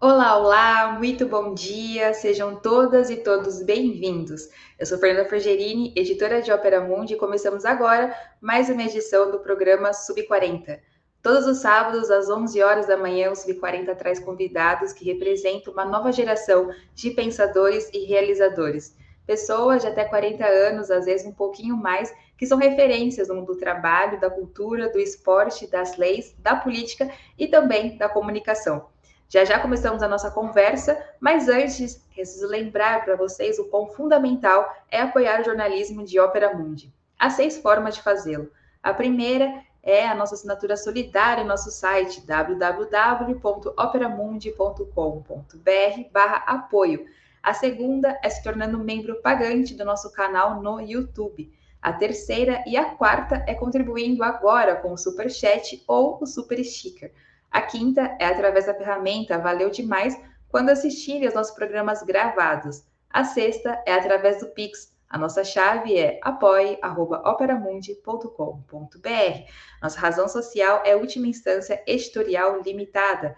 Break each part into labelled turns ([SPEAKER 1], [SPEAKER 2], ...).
[SPEAKER 1] Olá, olá, muito bom dia, sejam todas e todos bem-vindos. Eu sou Fernanda Forgerini, editora de Ópera Mundi, e começamos agora mais uma edição do programa Sub40. Todos os sábados, às 11 horas da manhã, o Sub40 traz convidados que representam uma nova geração de pensadores e realizadores. Pessoas de até 40 anos, às vezes um pouquinho mais, que são referências no mundo do trabalho, da cultura, do esporte, das leis, da política e também da comunicação. Já já começamos a nossa conversa, mas antes, preciso lembrar para vocês o quão fundamental é apoiar o jornalismo de Ópera Mundi. Há seis formas de fazê-lo. A primeira é a nossa assinatura solidária em nosso site www.operamundi.com.br/apoio. A segunda é se tornando membro pagante do nosso canal no YouTube. A terceira e a quarta é contribuindo agora com o Super Chat ou o Super Sticker. A quinta é através da ferramenta Valeu Demais quando assistirem aos nossos programas gravados. A sexta é através do Pix. A nossa chave é apoie.operamundi.com.br. Nossa razão social é última instância editorial limitada.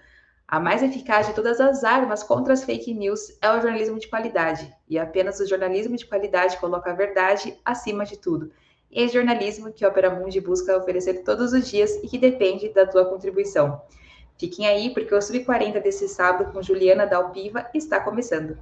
[SPEAKER 1] A mais eficaz de todas as armas contra as fake news é o jornalismo de qualidade. E apenas o jornalismo de qualidade coloca a verdade acima de tudo. E é jornalismo que a Opera Mundi busca oferecer todos os dias e que depende da tua contribuição. Fiquem aí, porque o Sub-40 desse sábado com Juliana Dalpiva está começando.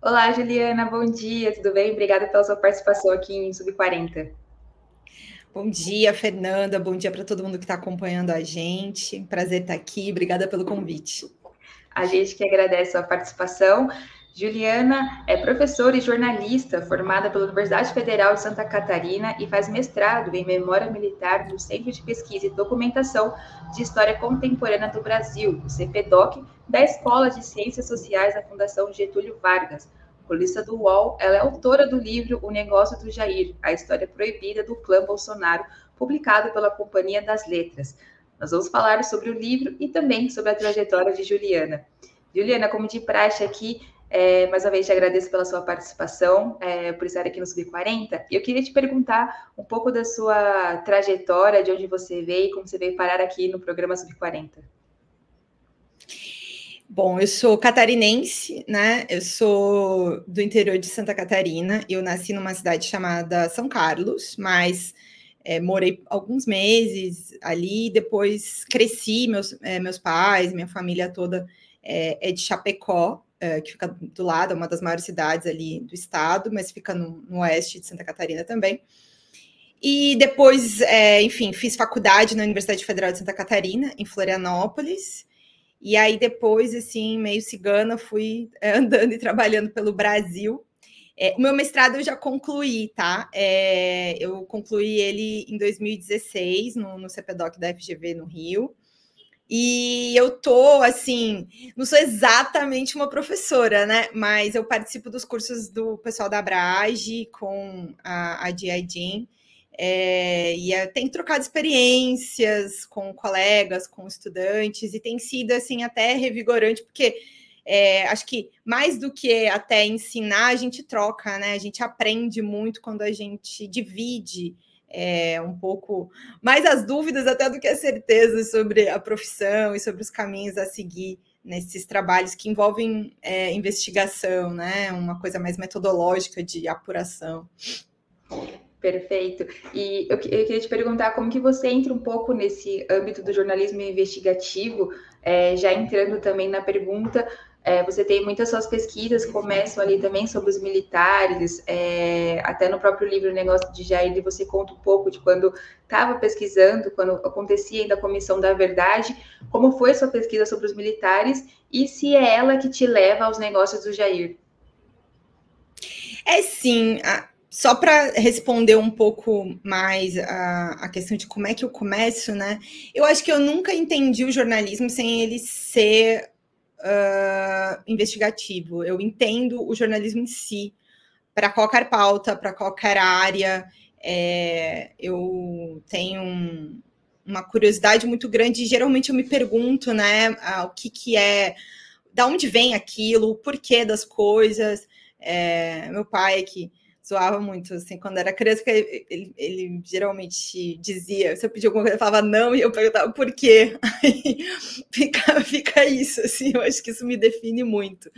[SPEAKER 1] Olá, Juliana, bom dia, tudo bem? Obrigada pela sua participação aqui em Sub-40.
[SPEAKER 2] Bom dia, Fernanda, bom dia para todo mundo que está acompanhando a gente. Prazer estar aqui, obrigada pelo convite.
[SPEAKER 1] A gente que agradece a sua participação. Juliana é professora e jornalista formada pela Universidade Federal de Santa Catarina e faz mestrado em Memória Militar no Centro de Pesquisa e Documentação de História Contemporânea do Brasil, o CPDOC, da Escola de Ciências Sociais da Fundação Getúlio Vargas. Colista do UOL, ela é autora do livro O Negócio do Jair, a história proibida do clã Bolsonaro, publicado pela Companhia das Letras. Nós vamos falar sobre o livro e também sobre a trajetória de Juliana. Juliana, como de praxe aqui, é, mais uma vez, te agradeço pela sua participação, é, por estar aqui no Sub40. E eu queria te perguntar um pouco da sua trajetória, de onde você veio, como você veio parar aqui no programa Sub40.
[SPEAKER 2] Bom, eu sou catarinense, né? Eu sou do interior de Santa Catarina. Eu nasci numa cidade chamada São Carlos, mas é, morei alguns meses ali. Depois cresci, meus, é, meus pais, minha família toda é, é de Chapecó, é, que fica do lado, é uma das maiores cidades ali do estado, mas fica no, no oeste de Santa Catarina também. E depois, é, enfim, fiz faculdade na Universidade Federal de Santa Catarina, em Florianópolis. E aí, depois, assim, meio cigana, fui é, andando e trabalhando pelo Brasil. É, o meu mestrado eu já concluí, tá? É, eu concluí ele em 2016, no, no CPDOC da FGV no Rio. E eu tô assim, não sou exatamente uma professora, né? Mas eu participo dos cursos do pessoal da Abrage com a, a DIDIN. É, e eu tenho trocado experiências com colegas, com estudantes, e tem sido assim até revigorante, porque é, acho que mais do que até ensinar, a gente troca, né? A gente aprende muito quando a gente divide é, um pouco mais as dúvidas até do que as certezas sobre a profissão e sobre os caminhos a seguir nesses trabalhos que envolvem é, investigação, né? Uma coisa mais metodológica de apuração.
[SPEAKER 1] Perfeito. E eu, eu, queria te perguntar como que você entra um pouco nesse âmbito do jornalismo investigativo, é, já entrando também na pergunta é, você tem muitas suas pesquisas começam ali também sobre os militares, é, até no próprio livro Negócio de Jair, você conta um pouco de quando estava pesquisando, quando acontecia ainda a Comissão da Verdade, como foi sua pesquisa sobre os militares e se é ela que te leva aos negócios do Jair.
[SPEAKER 2] É sim, só para responder um pouco mais a, a, questão de como é que eu começo, né? Eu acho que eu nunca entendi o jornalismo sem ele ser uh, investigativo. Eu entendo o jornalismo em si, para qualquer pauta, para qualquer área. É, eu tenho um, uma curiosidade muito grande. Geralmente eu me pergunto, né, o que, que é, da onde vem aquilo, o porquê das coisas. É, meu pai, que zoava muito, assim, quando era criança, ele, ele, geralmente dizia, se eu pedia alguma coisa, eu falava não, e eu perguntava por quê. Aí fica, fica isso, assim, eu acho que isso me define muito.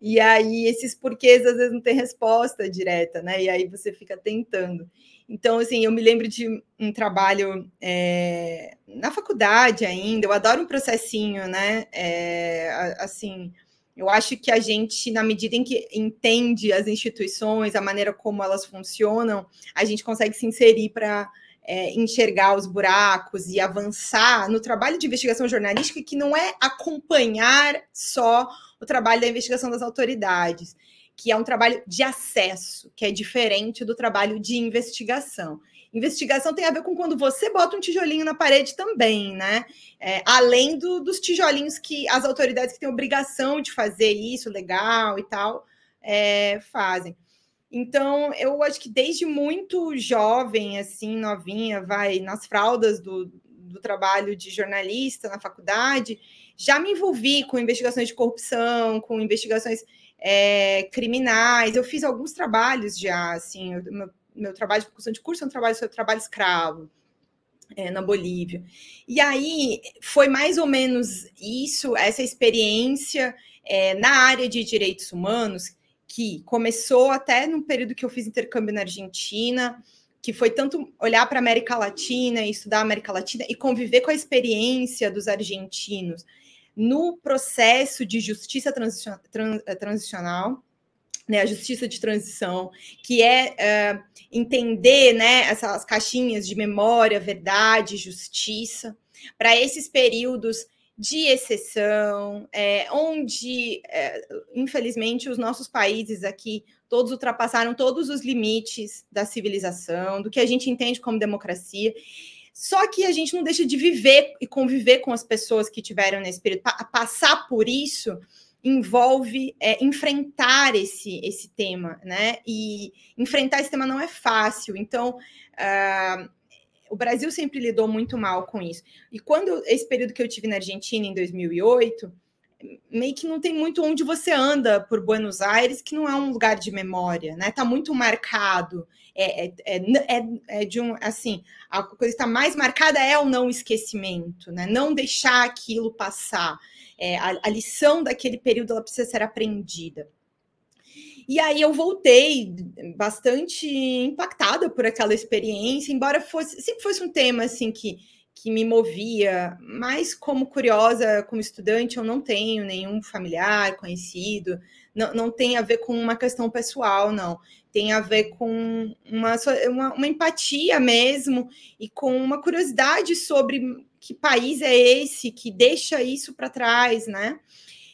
[SPEAKER 2] E aí, esses porquês, às vezes, não tem resposta direta, né? E aí você fica tentando. Então, assim, eu me lembro de um trabalho é, na faculdade ainda, eu adoro um processinho, né? É, assim, eu acho que a gente, na medida em que entende as instituições, a maneira como elas funcionam, a gente consegue se inserir para é, enxergar os buracos e avançar no trabalho de investigação jornalística, que não é acompanhar só o trabalho da investigação das autoridades, que é um trabalho de acesso, que é diferente do trabalho de investigação. Investigação tem a ver com quando você bota um tijolinho na parede também, né? É, além do, dos tijolinhos que as autoridades que têm obrigação de fazer isso, legal e tal, é, fazem. Então, eu acho que desde muito jovem, assim, novinha, vai nas fraldas do, do trabalho de jornalista na faculdade, já me envolvi com investigações de corrupção, com investigações é, criminais. Eu fiz alguns trabalhos já, assim, meu meu trabalho de conclusão de curso é um trabalho sobre trabalho escravo é, na Bolívia. E aí foi mais ou menos isso, essa experiência é, na área de direitos humanos, que começou até no período que eu fiz intercâmbio na Argentina, que foi tanto olhar para a América Latina, estudar a América Latina e conviver com a experiência dos argentinos no processo de justiça transicional né, a justiça de transição, que é uh, entender né, essas caixinhas de memória, verdade, justiça, para esses períodos de exceção, é, onde, é, infelizmente, os nossos países aqui todos ultrapassaram todos os limites da civilização, do que a gente entende como democracia. Só que a gente não deixa de viver e conviver com as pessoas que tiveram nesse período, pa passar por isso envolve é, enfrentar esse, esse tema, né? E enfrentar esse tema não é fácil. Então, uh, o Brasil sempre lidou muito mal com isso. E quando esse período que eu tive na Argentina em 2008, meio que não tem muito onde você anda por Buenos Aires, que não é um lugar de memória, né? Tá muito marcado. É, é, é, é, é de um assim, a coisa está mais marcada é o não esquecimento, né? Não deixar aquilo passar é, a, a lição daquele período ela precisa ser aprendida. E aí eu voltei bastante impactada por aquela experiência, embora fosse sempre fosse um tema assim que, que me movia, mas como curiosa, como estudante, eu não tenho nenhum familiar conhecido, não, não tem a ver com uma questão pessoal, não. Tem a ver com uma, uma, uma empatia mesmo e com uma curiosidade sobre que país é esse que deixa isso para trás, né?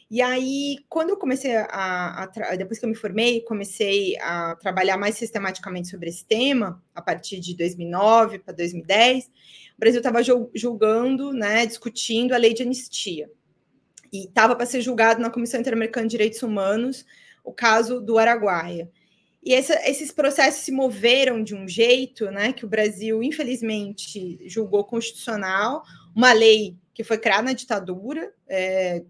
[SPEAKER 2] E aí, quando eu comecei a, a, depois que eu me formei, comecei a trabalhar mais sistematicamente sobre esse tema, a partir de 2009 para 2010, o Brasil estava julgando, né, discutindo a lei de anistia. E estava para ser julgado na Comissão Interamericana de Direitos Humanos o caso do Araguaia. E essa, esses processos se moveram de um jeito né, que o Brasil, infelizmente, julgou constitucional, uma lei que foi criada na ditadura, é,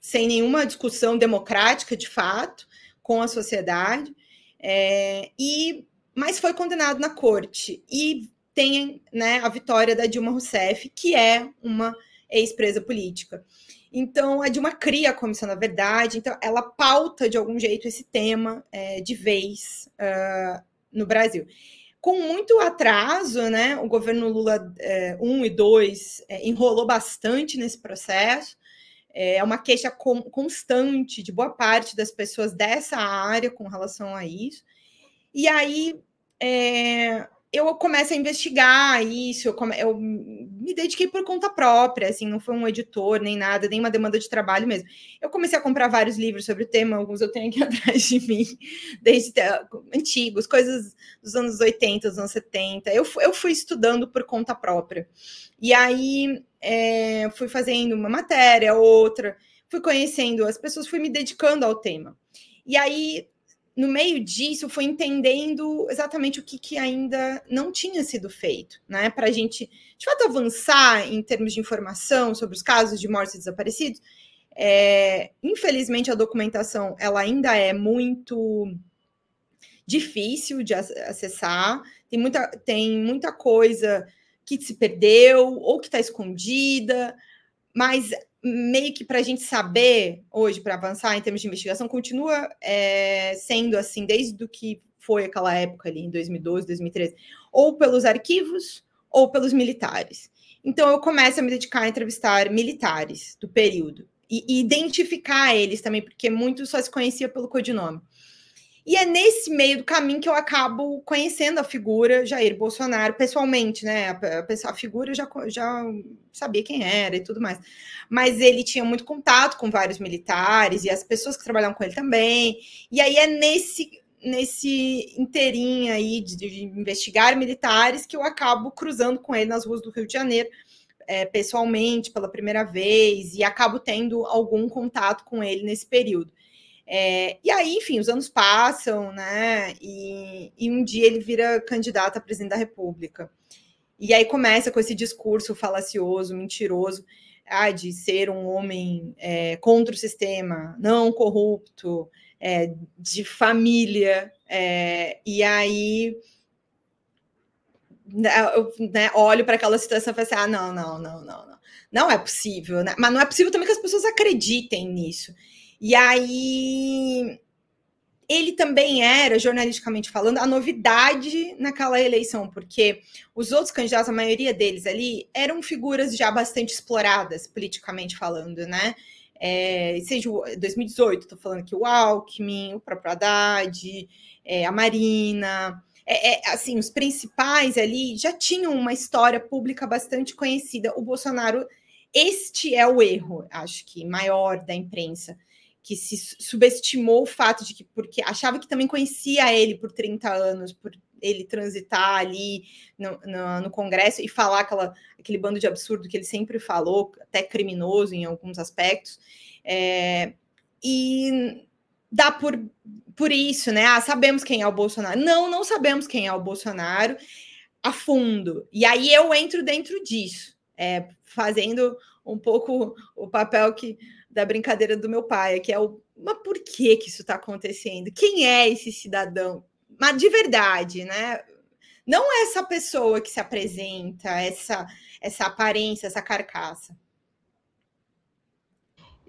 [SPEAKER 2] sem nenhuma discussão democrática de fato com a sociedade, é, e mas foi condenado na corte. E tem né, a vitória da Dilma Rousseff, que é uma ex-presa política. Então, a Dilma cria a Comissão da Verdade, então ela pauta de algum jeito esse tema é, de vez uh, no Brasil. Com muito atraso, né, o governo Lula é, 1 e 2 é, enrolou bastante nesse processo, é, é uma queixa com, constante de boa parte das pessoas dessa área com relação a isso. E aí, é, eu começo a investigar isso, eu, come, eu, me dediquei por conta própria, assim, não foi um editor, nem nada, nem uma demanda de trabalho mesmo. Eu comecei a comprar vários livros sobre o tema, alguns eu tenho aqui atrás de mim, desde antigos, coisas dos anos 80, dos anos 70. Eu, eu fui estudando por conta própria. E aí é, fui fazendo uma matéria, outra, fui conhecendo as pessoas, fui me dedicando ao tema. E aí no meio disso, foi entendendo exatamente o que, que ainda não tinha sido feito, né? Para a gente, de fato, avançar em termos de informação sobre os casos de mortes e desaparecidos. É, infelizmente, a documentação ela ainda é muito difícil de acessar, tem muita, tem muita coisa que se perdeu ou que está escondida, mas meio que para a gente saber hoje, para avançar em termos de investigação, continua é, sendo assim, desde do que foi aquela época ali, em 2012, 2013, ou pelos arquivos ou pelos militares. Então eu começo a me dedicar a entrevistar militares do período e, e identificar eles também, porque muitos só se conhecia pelo codinome. E é nesse meio do caminho que eu acabo conhecendo a figura Jair Bolsonaro pessoalmente, né? A, a, figura eu já, já sabia quem era e tudo mais. Mas ele tinha muito contato com vários militares e as pessoas que trabalham com ele também. E aí é nesse nesse inteirinho aí de, de investigar militares que eu acabo cruzando com ele nas ruas do Rio de Janeiro. É, pessoalmente pela primeira vez e acabo tendo algum contato com ele nesse período. É, e aí, enfim, os anos passam, né? E, e, um dia ele vira candidato a presidente da República. E aí começa com esse discurso falacioso, mentiroso, ah, de ser um homem é, contra o sistema, não corrupto, é, de família. É, e aí né, eu né, olho para aquela situação e falo assim: ah, não, não, não, não, não. Não é possível, né? Mas não é possível também que as pessoas acreditem nisso. E aí ele também era, jornalisticamente falando, a novidade naquela eleição, porque os outros candidatos, a maioria deles ali, eram figuras já bastante exploradas, politicamente falando, né? É, seja 2018, estou falando aqui o Alckmin, o próprio Haddad, é, a Marina, é, é, assim, os principais ali já tinham uma história pública bastante conhecida. O Bolsonaro, este é o erro, acho que, maior da imprensa que se subestimou o fato de que, porque achava que também conhecia ele por 30 anos, por ele transitar ali no, no, no, Congresso e falar aquela, aquele bando de absurdo que ele sempre falou, até criminoso em alguns aspectos. É, e dá por, por isso, né? Ah, sabemos quem é o Bolsonaro. Não, não sabemos quem é o Bolsonaro a fundo. E aí eu entro dentro disso, é, fazendo um pouco o papel que da brincadeira do meu pai, que é o mas por que que isso está acontecendo? Quem é esse cidadão? Mas de verdade, né? Não é essa pessoa que se apresenta, essa essa aparência, essa carcaça.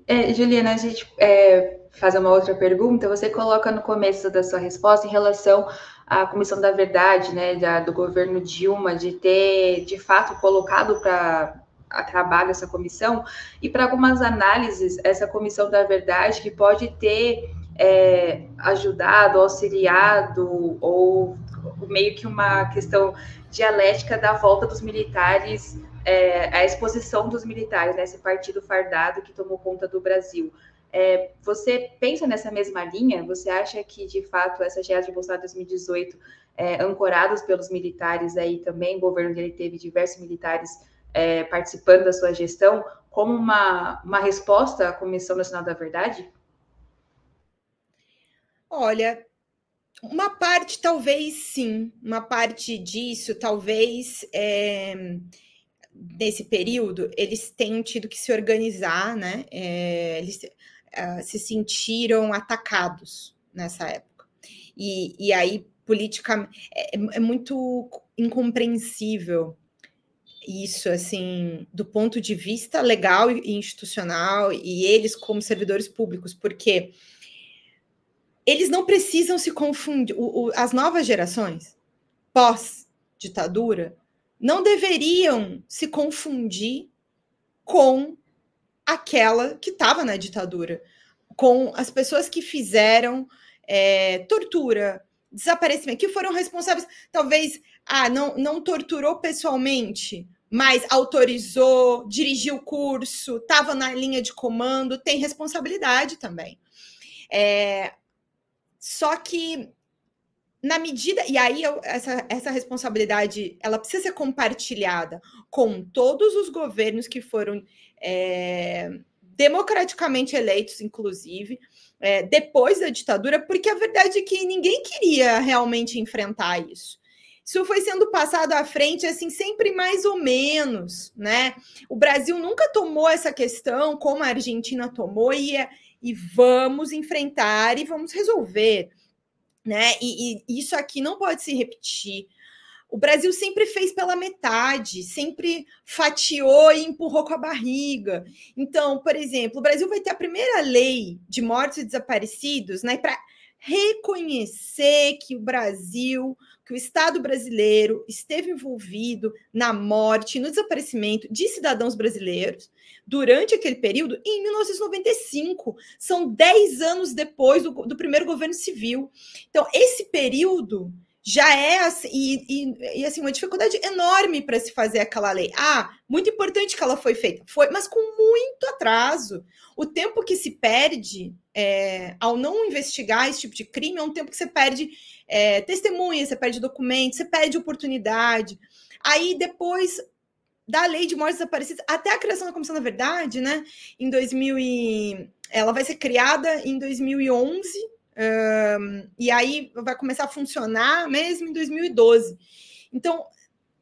[SPEAKER 1] É, Juliana, a gente é, faz uma outra pergunta. Você coloca no começo da sua resposta em relação à Comissão da Verdade, né, da, do governo Dilma, de ter de fato colocado para a trabalho essa comissão, e para algumas análises, essa comissão da verdade que pode ter é, ajudado, auxiliado, ou meio que uma questão dialética da volta dos militares, é, a exposição dos militares, né, esse partido fardado que tomou conta do Brasil. É, você pensa nessa mesma linha? Você acha que, de fato, essa geada de Bolsonaro 2018, é, ancorados pelos militares aí também, o governo dele teve diversos militares é, participando da sua gestão como uma, uma resposta à Comissão Nacional da Verdade?
[SPEAKER 2] Olha, uma parte talvez sim, uma parte disso talvez é, nesse período eles tenham tido que se organizar, né? É, eles uh, se sentiram atacados nessa época. E, e aí, politicamente, é, é muito incompreensível isso, assim, do ponto de vista legal e institucional, e eles como servidores públicos, porque eles não precisam se confundir. O, o, as novas gerações, pós-ditadura, não deveriam se confundir com aquela que estava na ditadura, com as pessoas que fizeram é, tortura, desaparecimento, que foram responsáveis, talvez, ah, não, não torturou pessoalmente, mas autorizou, dirigiu o curso, estava na linha de comando, tem responsabilidade também. É, só que na medida e aí eu, essa, essa responsabilidade ela precisa ser compartilhada com todos os governos que foram é, democraticamente eleitos, inclusive é, depois da ditadura, porque a verdade é que ninguém queria realmente enfrentar isso. Isso foi sendo passado à frente, assim, sempre mais ou menos, né? O Brasil nunca tomou essa questão como a Argentina tomou e, e vamos enfrentar e vamos resolver. né? E, e isso aqui não pode se repetir. O Brasil sempre fez pela metade, sempre fatiou e empurrou com a barriga. Então, por exemplo, o Brasil vai ter a primeira lei de mortos e desaparecidos, né, reconhecer que o Brasil, que o Estado brasileiro esteve envolvido na morte, no desaparecimento de cidadãos brasileiros durante aquele período em 1995. São 10 anos depois do, do primeiro governo civil. Então, esse período já é assim, e, e, e, assim, uma dificuldade enorme para se fazer aquela lei. Ah, muito importante que ela foi feita, foi, mas com muito atraso. O tempo que se perde é, ao não investigar esse tipo de crime é um tempo que você perde é, você perde documentos, você perde oportunidade. Aí depois da lei de mortes desaparecidas, até a criação da comissão da verdade, né? Em 2000 e ela vai ser criada em 2011 um, e aí vai começar a funcionar mesmo em 2012. Então,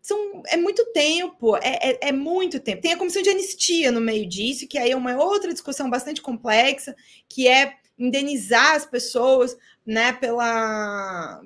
[SPEAKER 2] são, é muito tempo, é, é, é, muito tempo. Tem a comissão de anistia no meio disso, que aí é uma outra discussão bastante complexa, que é indenizar as pessoas né, pela,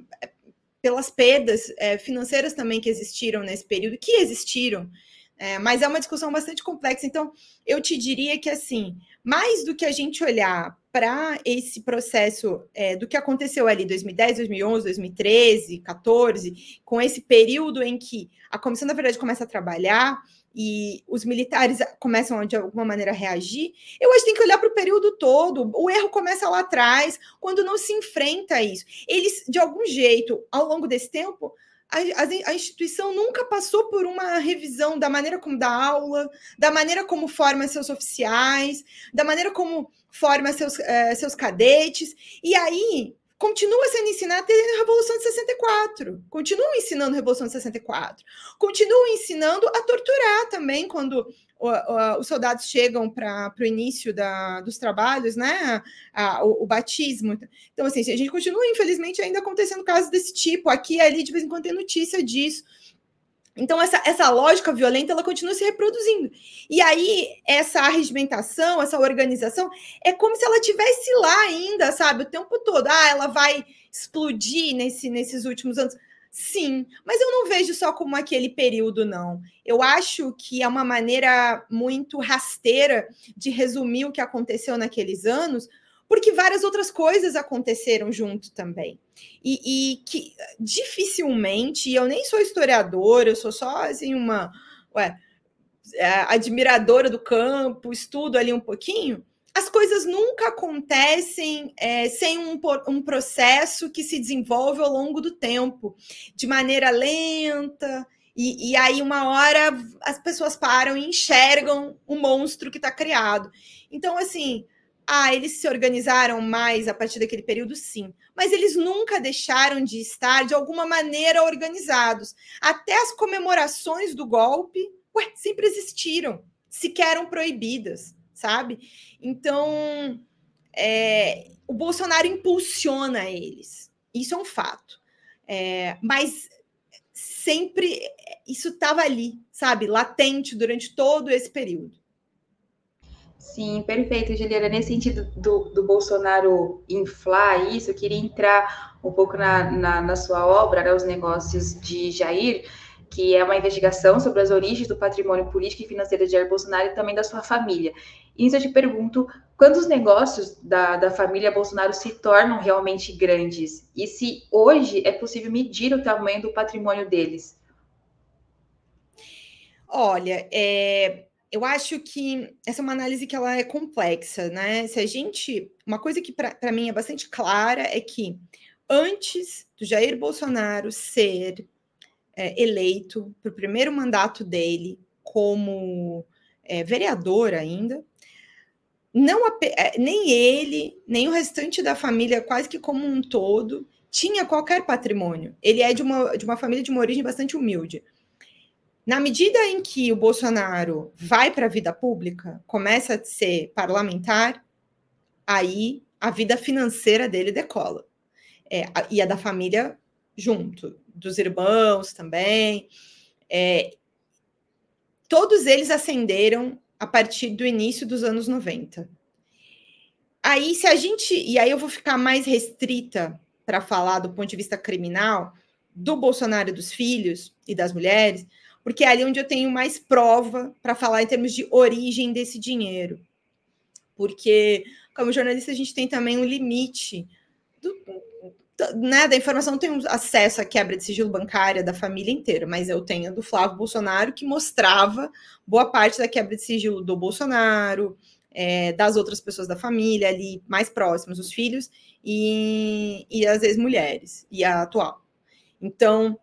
[SPEAKER 2] pelas perdas é, financeiras também que existiram nesse período, que existiram, é, mas é uma discussão bastante complexa. Então, eu te diria que, assim, mais do que a gente olhar para esse processo é, do que aconteceu ali 2010, 2011, 2013, 14, com esse período em que a comissão, na verdade, começa a trabalhar e os militares começam de alguma maneira a reagir, eu acho que tem que olhar para o período todo. O erro começa lá atrás, quando não se enfrenta isso. Eles, de algum jeito, ao longo desse tempo, a, a, instituição nunca passou por uma revisão da maneira como dá aula, da maneira como forma seus oficiais, da maneira como forma seus, uh, seus cadetes. E aí continua sendo ensinado desde a Revolução de 64. Continua ensinando a Revolução de 64. Continua ensinando a torturar também quando os soldados chegam para o início da, dos trabalhos, né? A, o, o, batismo. Então, assim, a gente continua, infelizmente, ainda acontecendo casos desse tipo. Aqui e ali, de vez em quando, tem notícia disso. Então, essa, essa lógica violenta ela continua se reproduzindo. E aí, essa arregimentação, essa organização, é como se ela tivesse lá ainda, sabe, o tempo todo. Ah, ela vai explodir nesse, nesses últimos anos. Sim, mas eu não vejo só como aquele período, não. Eu acho que é uma maneira muito rasteira de resumir o que aconteceu naqueles anos, porque várias outras coisas aconteceram junto também. E, e que dificilmente, e eu nem sou historiadora, eu sou só assim uma ué, é, admiradora do campo, estudo ali um pouquinho as coisas nunca acontecem é, sem um, um, processo que se desenvolve ao longo do tempo, de maneira lenta. E, e aí, uma hora, as pessoas param e enxergam o monstro que está criado. Então, assim, ah, eles se organizaram mais a partir daquele período, sim. Mas eles nunca deixaram de estar, de alguma maneira, organizados. Até as comemorações do golpe, ué, sempre existiram, sequer eram proibidas sabe? Então, é, o Bolsonaro impulsiona eles. Isso é um fato. É, mas sempre isso estava ali, sabe? Latente durante todo esse período.
[SPEAKER 1] Sim, perfeito, Juliana. Nesse sentido do, do Bolsonaro inflar isso, eu queria entrar um pouco na, na, na sua obra, né, os negócios de Jair que é uma investigação sobre as origens do patrimônio político e financeiro de Jair Bolsonaro e também da sua família. E isso eu te pergunto, quando os negócios da, da família Bolsonaro se tornam realmente grandes? E se hoje é possível medir o tamanho do patrimônio deles?
[SPEAKER 2] Olha, é, eu acho que essa é uma análise que ela é complexa, né? Se a gente, uma coisa que para mim é bastante clara é que antes do Jair Bolsonaro ser é, eleito para o primeiro mandato dele como é, vereador ainda, não é, nem ele, nem o restante da família, quase que como um todo, tinha qualquer patrimônio. Ele é de uma, de uma família de uma origem bastante humilde. Na medida em que o Bolsonaro vai para a vida pública, começa a ser parlamentar, aí a vida financeira dele decola. É, e a da família junto dos irmãos também. É, todos eles ascenderam a partir do início dos anos 90. Aí, se a gente. E aí eu vou ficar mais restrita para falar do ponto de vista criminal do Bolsonaro dos filhos e das mulheres, porque é ali onde eu tenho mais prova para falar em termos de origem desse dinheiro. Porque, como jornalista, a gente tem também um limite do, né, da informação, não tenho acesso à quebra de sigilo bancária da família inteira, mas eu tenho do Flávio Bolsonaro, que mostrava boa parte da quebra de sigilo do Bolsonaro, é, das outras pessoas da família ali mais próximas, os filhos e, e as ex-mulheres, e a atual. Então,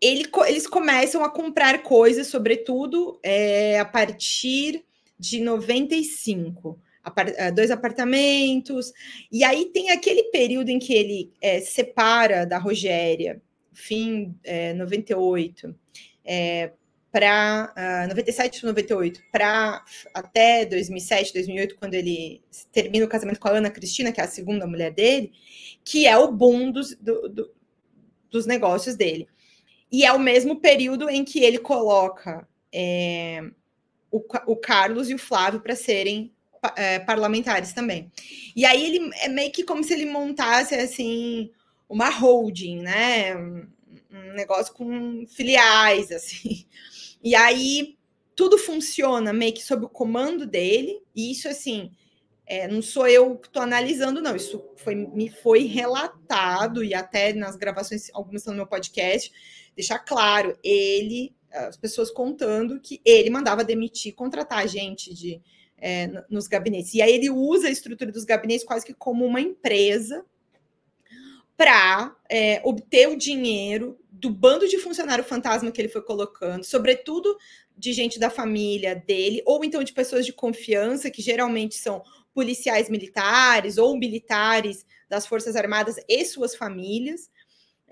[SPEAKER 2] ele, eles começam a comprar coisas, sobretudo é, a partir de 95 eh, dois apartamentos. E aí tem aquele período em que ele é, separa da Rogéria, fim é, 98, é, para uh, 97 98 para até 2007, 2008, quando ele termina o casamento com a Ana Cristina, que é a segunda mulher dele, que é o boom dos, do, do, dos negócios dele. E é o mesmo período em que ele coloca é, o, o Carlos e o Flávio para serem é, parlamentares também. E aí ele é meio que como se ele montasse assim uma holding, né? Um, negócio com filiais, assim. E aí tudo funciona meio que sob o comando dele, e isso assim. É, não sou eu que estou analisando, não. Isso foi, me foi relatado, e até nas gravações, algumas estão no meu podcast, deixar claro, ele, as pessoas contando que ele mandava demitir, contratar gente de, é, nos gabinetes. E aí ele usa a estrutura dos gabinetes quase que como uma empresa para é, obter o dinheiro do bando de funcionário fantasma que ele foi colocando, sobretudo de gente da família dele, ou então de pessoas de confiança, que geralmente são policiais militares ou militares das Forças Armadas e suas famílias.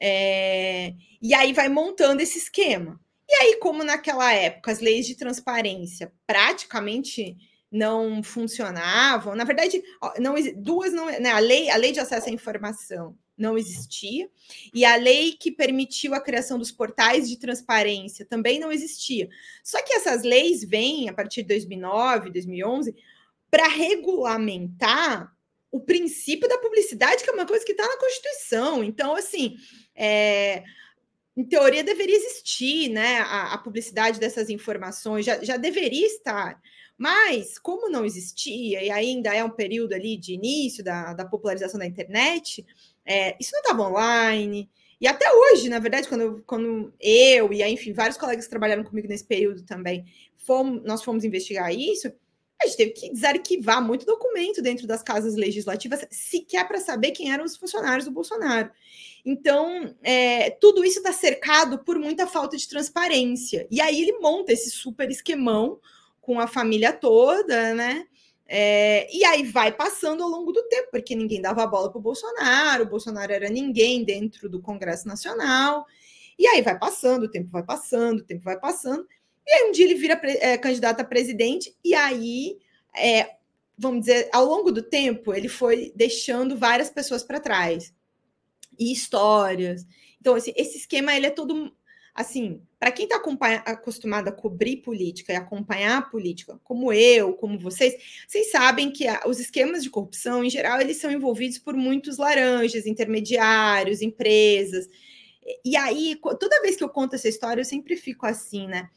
[SPEAKER 2] É, e aí vai montando esse esquema. E aí, como naquela época as leis de transparência praticamente não funcionavam. Na verdade, não, duas não, né, a lei, a lei de acesso à informação não existia e a lei que permitiu a criação dos portais de transparência também não existia. Só que essas leis vêm a partir de 2009, 2011 para regulamentar o princípio da publicidade, que é uma coisa que está na Constituição. Então, assim, é, em teoria deveria existir, né? A, a publicidade dessas informações já, já deveria estar. Mas, como não existia, e ainda é um período ali de início da, da popularização da internet, é, isso não estava online. E até hoje, na verdade, quando quando eu e, enfim, vários colegas que trabalharam comigo nesse período também, fomos, nós fomos investigar isso, a gente teve que desarquivar muito documento dentro das casas legislativas, sequer para saber quem eram os funcionários do Bolsonaro. Então, é, tudo isso está cercado por muita falta de transparência. E aí ele monta esse super esquemão com a família toda, né? É, e aí vai passando ao longo do tempo, porque ninguém dava bola para o Bolsonaro, o Bolsonaro era ninguém dentro do Congresso Nacional. E aí vai passando, o tempo vai passando, o tempo vai passando. E aí um dia ele vira é, candidato a presidente, e aí, é, vamos dizer, ao longo do tempo, ele foi deixando várias pessoas para trás. E histórias. Então, assim, esse esquema ele é todo assim, para quem está acostumado a cobrir política e acompanhar a política, como eu, como vocês, vocês sabem que os esquemas de corrupção, em geral, eles são envolvidos por muitos laranjas, intermediários, empresas. E aí, toda vez que eu conto essa história, eu sempre fico assim, né?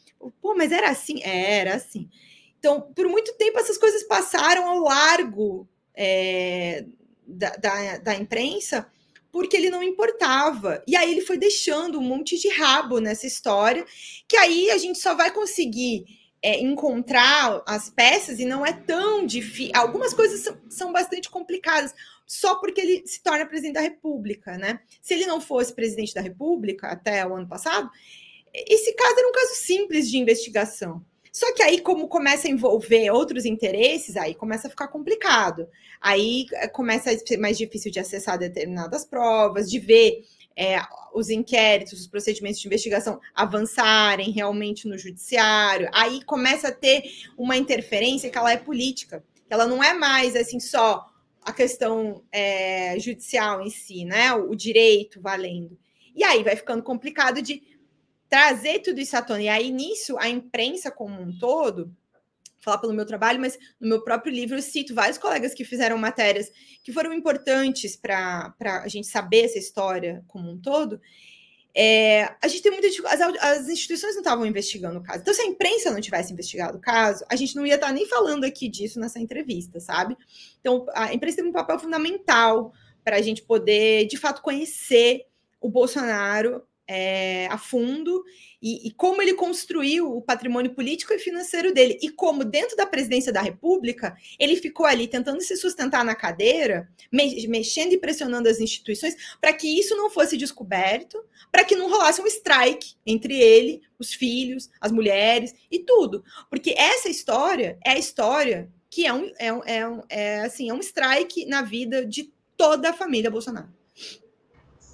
[SPEAKER 2] Pô, mas era assim? É, era assim. Então, por muito tempo, essas coisas passaram ao largo é, da, da, da imprensa porque ele não importava. E aí ele foi deixando um monte de rabo nessa história, que aí a gente só vai conseguir é, encontrar as peças e não é tão difícil. Algumas coisas são, são, bastante complicadas, só porque ele se torna presidente da República, né? Se ele não fosse presidente da República até o ano passado, esse caso era um caso simples de investigação. Só que aí, como começa a envolver outros interesses, aí começa a ficar complicado. Aí eh, começa a ser mais difícil de acessar determinadas provas, de ver é, os inquéritos, os procedimentos de investigação avançarem realmente no judiciário. Aí começa a ter uma interferência que ela é política, ela não é mais assim só a questão é, judicial em si, né? O, o direito valendo. E aí vai ficando complicado de trazer tudo isso à tona. E aí, nisso, a imprensa como um todo, falar pelo meu trabalho, mas no meu próprio livro eu cito vários colegas que fizeram matérias que foram importantes para a gente saber essa história como um todo. É, a gente tem muita as, as instituições não estavam investigando o caso. Então, se a imprensa não tivesse investigado o caso, a gente não ia estar nem falando aqui disso nessa entrevista, sabe? Então, a imprensa tem um papel fundamental para a gente poder, de fato, conhecer o Bolsonaro é, a fundo e, e, como ele construiu o patrimônio político e financeiro dele, e como, dentro da presidência da República, ele ficou ali tentando se sustentar na cadeira, me, mexendo e pressionando as instituições, para que isso não fosse descoberto, para que não rolasse um strike entre ele, os filhos, as mulheres e tudo. Porque essa história é a história que é um, é, um, é, um, é, assim, é um strike na vida de toda a família Bolsonaro.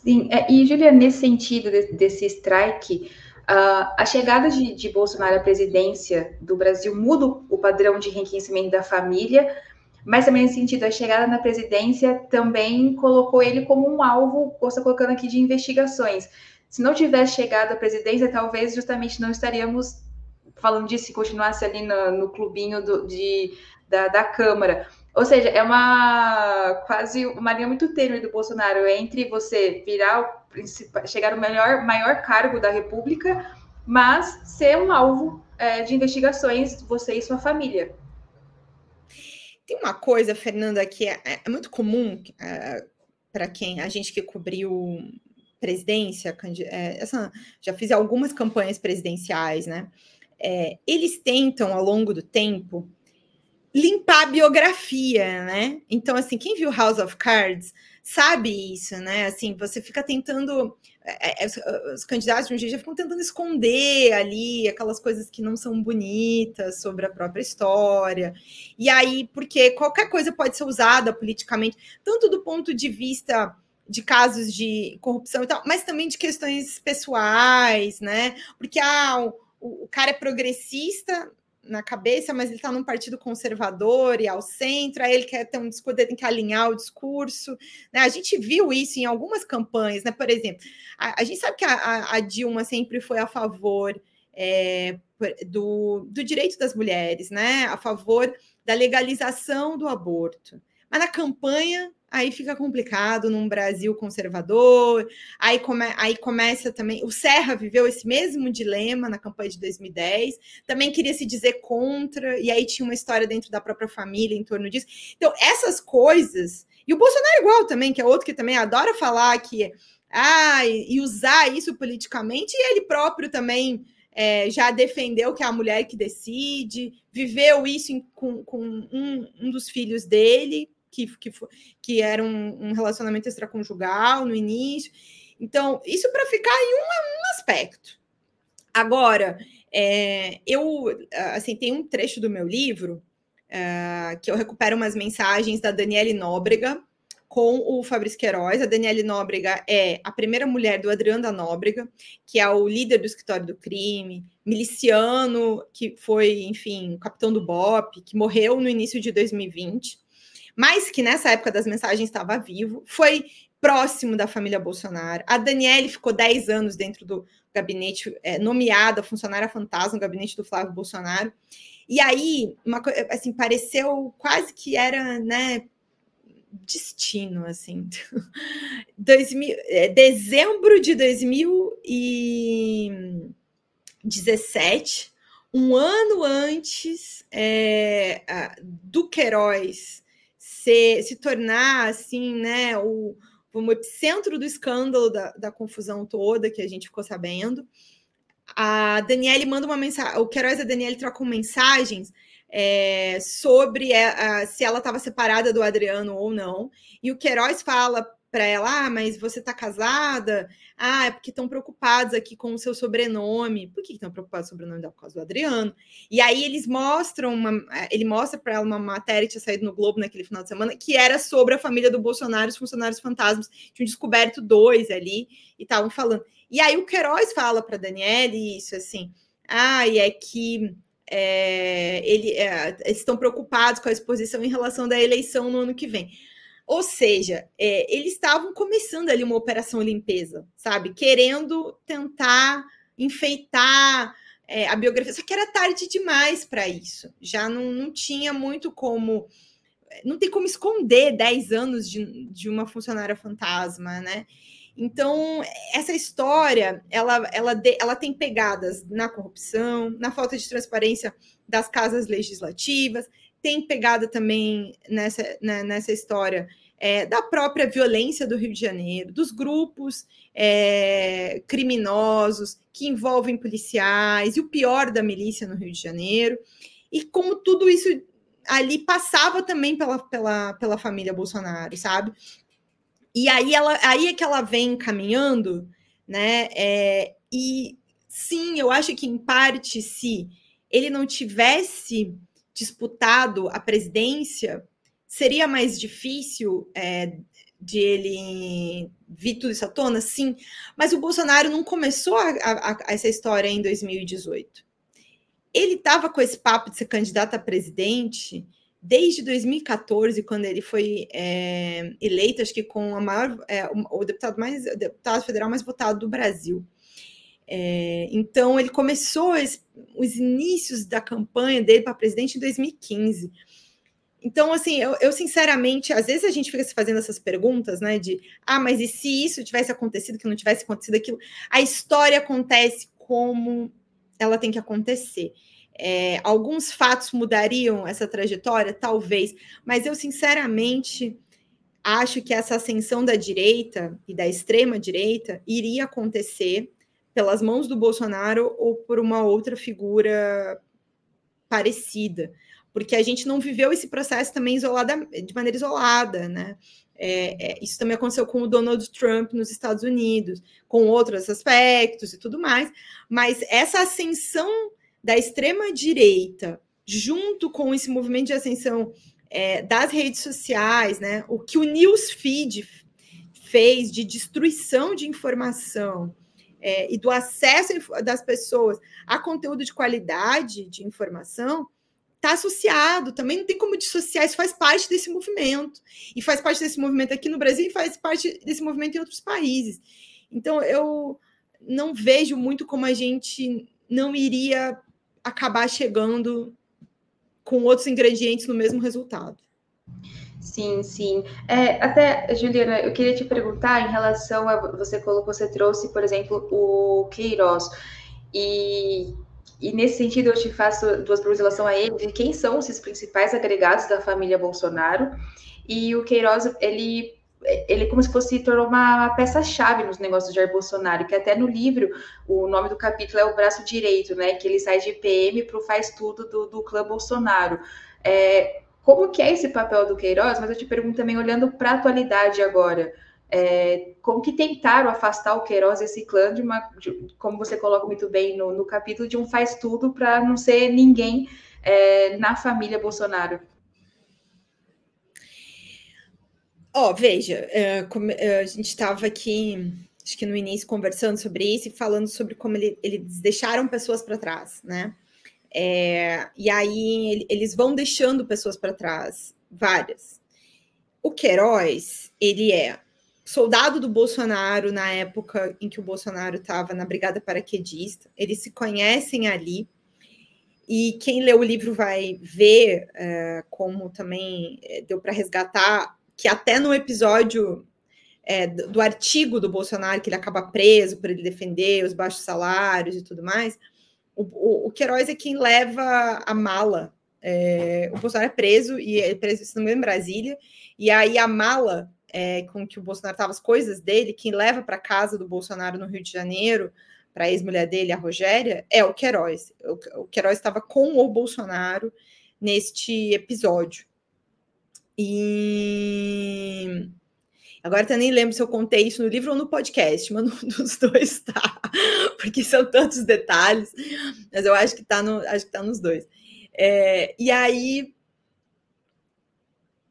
[SPEAKER 1] Sim, é, e Julia, nesse sentido de, desse strike, uh, a chegada de, de, Bolsonaro à presidência do Brasil muda o padrão de enriquecimento da família, mas também nesse sentido, a chegada na presidência também colocou ele como um alvo, você colocando aqui, de investigações. Se não tivesse chegado à presidência, talvez justamente não estaríamos falando disso se continuasse ali no, no clubinho do, de, da, da Câmara. Ou seja, é uma quase uma linha muito tênue do Bolsonaro entre você virar o chegar ao melhor, maior cargo da República, mas ser um alvo é, de investigações, você e sua família.
[SPEAKER 2] Tem uma coisa, Fernanda, que é, é muito comum é, para quem a gente que cobriu presidência, é, essa, já fiz algumas campanhas presidenciais, né? É, eles tentam, ao longo do tempo, limpar a biografia, né? Então, assim, quem viu House of Cards sabe isso, né? Assim, você fica tentando. É, é, os candidatos de um jeito já ficam tentando esconder ali aquelas coisas que não são bonitas sobre a própria história. E aí, porque qualquer coisa pode ser usada politicamente, tanto do ponto de vista de casos de corrupção e tal, mas também de questões pessoais, né? Porque ah, o, o cara é progressista, na cabeça, mas ele está num partido conservador e ao centro, aí ele quer ter um discurso, tem que alinhar o discurso. Né? A gente viu isso em algumas campanhas, né? Por exemplo, a, a gente sabe que a, a, Dilma sempre foi a favor é, do, do direito das mulheres, né? A favor da legalização do aborto. Mas na campanha aí fica complicado num Brasil conservador. Aí, come, aí começa também. O Serra viveu esse mesmo dilema na campanha de 2010, também queria se dizer contra, e aí tinha uma história dentro da própria família em torno disso. Então, essas coisas. E o Bolsonaro, igual também, que é outro que também adora falar que. Ah, e usar isso politicamente, e ele próprio também. É, já defendeu que é a mulher que decide, viveu isso em, com, com um, um dos filhos dele, que, que, que era um, um relacionamento extraconjugal no início. Então, isso para ficar em um, um aspecto. Agora, é, eu assim tem um trecho do meu livro é, que eu recupero umas mensagens da Daniele Nóbrega com o Fabrício Queiroz. A Daniele Nóbrega é a primeira mulher do Adriano da Nóbrega, que é o líder do escritório do crime, miliciano, que foi, enfim, capitão do BOP, que morreu no início de 2020 mas que nessa época das mensagens estava vivo, foi próximo da família Bolsonaro. A Daniele ficou 10 anos dentro do gabinete, é, nomeada funcionária fantasma no gabinete do Flávio Bolsonaro. E aí, uma assim, pareceu quase que era, né, destino, assim. 2000, é, dezembro de 2017, um ano antes é, do Queiroz ser, se tornar assim, né, o, o epicentro do escândalo da, da confusão toda que a gente ficou sabendo. A Daniele manda uma mensagem, o Queiroz e a Daniele trocam mensagens é, sobre é, se ela estava separada do Adriano ou não. E o Queiroz fala para ela: ah, mas você está casada? Ah, é porque estão preocupados aqui com o seu sobrenome. Por que estão preocupados com o sobrenome dela? Por causa do Adriano. E aí eles mostram, uma, é, ele mostra para ela uma matéria que tinha saído no Globo naquele final de semana, que era sobre a família do Bolsonaro, os funcionários fantasmas. Tinham descoberto dois ali e estavam falando. E aí o Queiroz fala para Daniele isso assim: ah, e é que é, ele, é, estão preocupados com a exposição em relação da eleição no ano que vem. Ou seja, é, eles estavam começando ali uma operação limpeza, sabe? Querendo tentar enfeitar é, a biografia, só que era tarde demais para isso. Já não, não tinha muito como. Não tem como esconder 10 anos de, de uma funcionária fantasma, né? Então, essa história, ela, ela, ela tem pegadas na corrupção, na falta de transparência das casas legislativas, tem pegada também nessa, né, nessa história é, da própria violência do Rio de Janeiro, dos grupos é, criminosos que envolvem policiais e o pior da milícia no Rio de Janeiro, e como tudo isso ali passava também pela, pela, pela família Bolsonaro, sabe? E aí, ela, aí é que ela vem caminhando, né? É, e sim, eu acho que em parte, se ele não tivesse disputado a presidência, seria mais difícil é, de ele vir tudo isso à tona? Sim, mas o Bolsonaro não começou a, a, a essa história em 2018. Ele estava com esse papo de ser candidato a presidente desde 2014, quando ele foi é, eleito, acho que com a maior, é, o, deputado mais, o deputado federal mais votado do Brasil. É, então ele começou os inícios da campanha dele para presidente em 2015. Então, assim, eu, eu, sinceramente, às vezes a gente fica se fazendo essas perguntas, né? De ah, mas e se isso tivesse acontecido, que não tivesse acontecido aquilo? A história acontece como ela tem que acontecer. É, alguns fatos mudariam essa trajetória, talvez, mas eu sinceramente acho que essa ascensão da direita e da extrema direita iria acontecer pelas mãos do Bolsonaro ou por uma outra figura parecida porque a gente não viveu esse processo também isolada, de maneira isolada, né? É, é, isso também aconteceu com o Donald Trump nos Estados Unidos, com outros aspectos e tudo mais, mas essa ascensão da extrema-direita, junto com esse movimento de ascensão é, das redes sociais, né, o que o newsfeed fez de destruição de informação é, e do acesso das pessoas a conteúdo de qualidade de informação, está associado, também não tem como dissociar, isso faz parte desse movimento. E faz parte desse movimento aqui no Brasil e faz parte desse movimento em outros países. Então, eu não vejo muito como a gente não iria acabar chegando com outros ingredientes no mesmo resultado.
[SPEAKER 1] Sim, sim. É, até, Juliana, eu queria te perguntar em relação a você colocou, você trouxe, por exemplo, o Queiroz. E e nesse sentido, eu te faço duas perguntas em relação a ele, de quem são esses principais agregados da família Bolsonaro. E o Queiroz, ele, ele como se fosse tornou uma peça-chave nos negócios de Jair Bolsonaro, que até no livro, o nome do capítulo é o braço direito, né? Que ele sai de PM para o faz tudo do, do clã Bolsonaro. É, como que é esse papel do Queiroz? Mas eu te pergunto também, olhando para a atualidade agora, é, como que tentaram afastar o Queiroz esse clã de uma, de, como você coloca muito bem no, no capítulo, de um faz tudo para não ser ninguém é, na família Bolsonaro.
[SPEAKER 2] Ó, oh, veja, é, é, a gente estava aqui, acho que no início, conversando sobre isso e falando sobre como ele, eles deixaram pessoas para trás, né? É, e aí ele, eles vão deixando pessoas para trás, várias. O Queiroz, ele é soldado do Bolsonaro na época em que o Bolsonaro estava na Brigada Paraquedista. Eles se conhecem ali. E quem lê o livro vai ver é, como também é, deu para resgatar que até no episódio é, do, do, artigo do Bolsonaro, que ele acaba preso por ele defender os baixos salários e tudo mais, o, o, Queiroz é quem leva a mala. É, o Bolsonaro é preso, e é preso, se não me engano, em Brasília, e aí a mala é, com que o Bolsonaro estava as coisas dele, quem leva para casa do Bolsonaro no Rio de Janeiro, para a ex-mulher dele, a Rogéria, é o Queiroz. O, o Queiroz estava com o Bolsonaro neste episódio. E agora eu nem lembro se eu contei isso no livro ou no podcast, mas dos dois tá, porque são tantos detalhes, mas eu acho que tá, no, acho que tá nos dois. É, e aí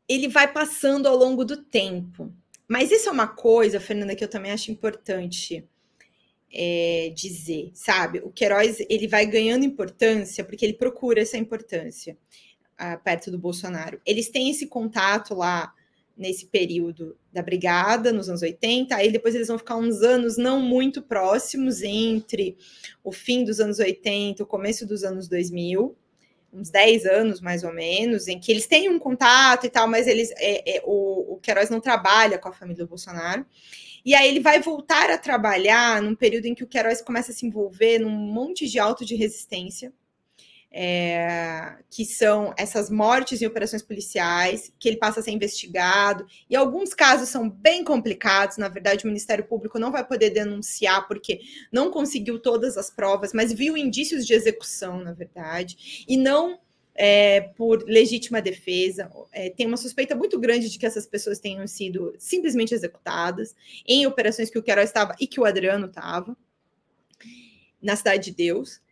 [SPEAKER 2] ele vai passando ao longo do tempo. Mas isso é uma coisa, Fernanda, que eu também acho importante é, dizer, sabe? O Queiroz ele vai ganhando importância porque ele procura essa importância uh, perto do Bolsonaro. Eles têm esse contato lá nesse período da brigada, nos anos 80, aí depois eles vão ficar uns anos não muito próximos entre o fim dos anos 80 e o começo dos anos 2000, uns 10 anos mais ou menos, em que eles têm um contato e tal, mas eles é, é, o, o Queiroz não trabalha com a família do Bolsonaro. E aí ele vai voltar a trabalhar num período em que o Queiroz começa a se envolver num monte de auto de resistência, é, que são essas mortes em operações policiais, que ele passa a ser investigado, e alguns casos são bem complicados. Na verdade, o Ministério Público não vai poder denunciar porque não conseguiu todas as provas, mas viu indícios de execução, na verdade, e não é, por legítima defesa. É, tem uma suspeita muito grande de que essas pessoas tenham sido simplesmente executadas em operações que o Queiroz estava e que o Adriano estava na Cidade de Deus.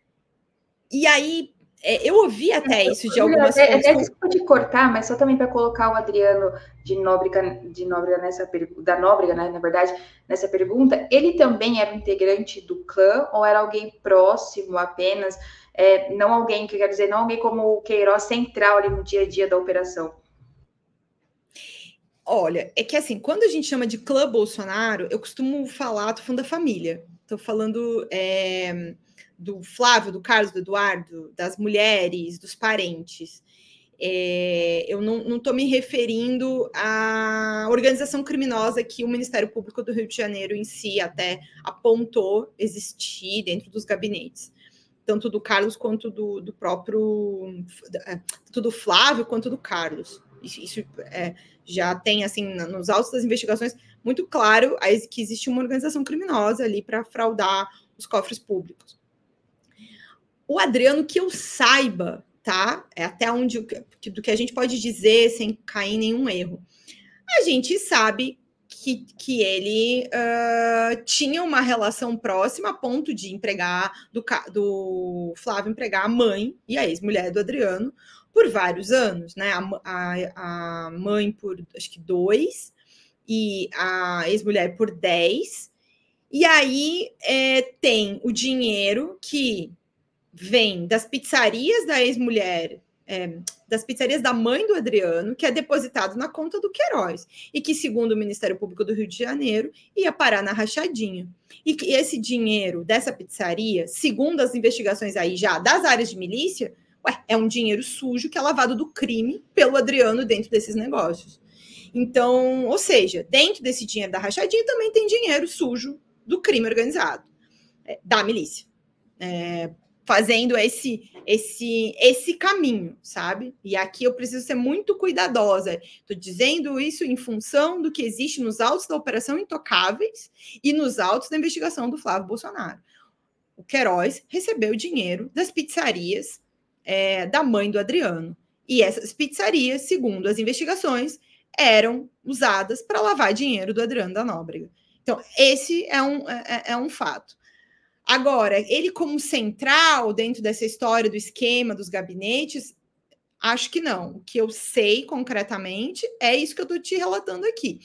[SPEAKER 2] E aí é, eu ouvi até isso de algumas
[SPEAKER 1] é, é, Desculpa te cortar, mas só também para colocar o Adriano de Nóbrega, de Nóbrega nessa da Nóbrega, né, na verdade, nessa pergunta, ele também era um integrante do clã ou era alguém próximo apenas, é, não alguém, que quer dizer, não alguém como o Queiroz central ali no dia a dia da operação?
[SPEAKER 2] Olha, é que assim, quando a gente chama de clã Bolsonaro, eu costumo falar, tô falando da família, tô falando é, do Flávio, do Carlos, do Eduardo, das mulheres, dos parentes. É, eu não estou me referindo à organização criminosa que o Ministério Público do Rio de Janeiro em si até apontou existir dentro dos gabinetes, tanto do Carlos quanto do, do próprio, é, tanto do Flávio quanto do Carlos. Isso, isso é, já tem, assim, nos autos das investigações, muito claro que existe uma organização criminosa ali para fraudar os cofres públicos. O Adriano, que eu saiba, tá? É até onde do que a gente pode dizer sem cair em nenhum erro. A gente sabe que, que ele uh, tinha uma relação próxima a ponto de empregar do, do Flávio empregar a mãe e a ex-mulher do Adriano por vários anos, né? A, a, a mãe por acho que dois e a ex-mulher por dez. E aí é, tem o dinheiro que vem das pizzarias da ex-mulher, é, das pizzarias da mãe do Adriano, que é depositado na conta do Queiroz, e que, segundo o Ministério Público do Rio de Janeiro, ia parar na rachadinha. E que esse dinheiro dessa pizzaria, segundo as investigações aí já das áreas de milícia, ué, é um dinheiro sujo que é lavado do crime pelo Adriano dentro desses negócios. Então, ou seja, dentro desse dinheiro da rachadinha também tem dinheiro sujo do crime organizado, é, da milícia. É, fazendo esse esse esse caminho, sabe? E aqui eu preciso ser muito cuidadosa. Estou dizendo isso em função do que existe nos autos da Operação Intocáveis e nos autos da investigação do Flávio Bolsonaro. O Queiroz recebeu dinheiro das pizzarias é, da mãe do Adriano. E essas pizzarias, segundo as investigações, eram usadas para lavar dinheiro do Adriano da Nóbrega. Então, esse é um, é, é um fato. Agora, ele como central dentro dessa história do esquema dos gabinetes, acho que não. O que eu sei concretamente é isso que eu estou te relatando aqui,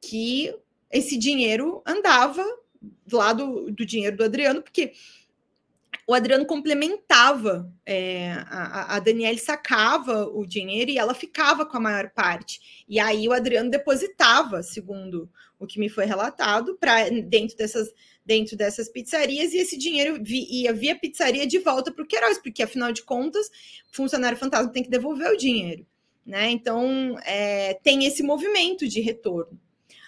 [SPEAKER 2] que esse dinheiro andava lá do, do dinheiro do Adriano, porque o Adriano complementava, é, a, a Daniele sacava o dinheiro e ela ficava com a maior parte. E aí o Adriano depositava, segundo o que me foi relatado, para dentro dessas dentro dessas pizzarias e esse dinheiro ia via pizzaria de volta para o Queiroz, porque afinal de contas, funcionário fantasma tem que devolver o dinheiro, né? Então é, tem esse movimento de retorno.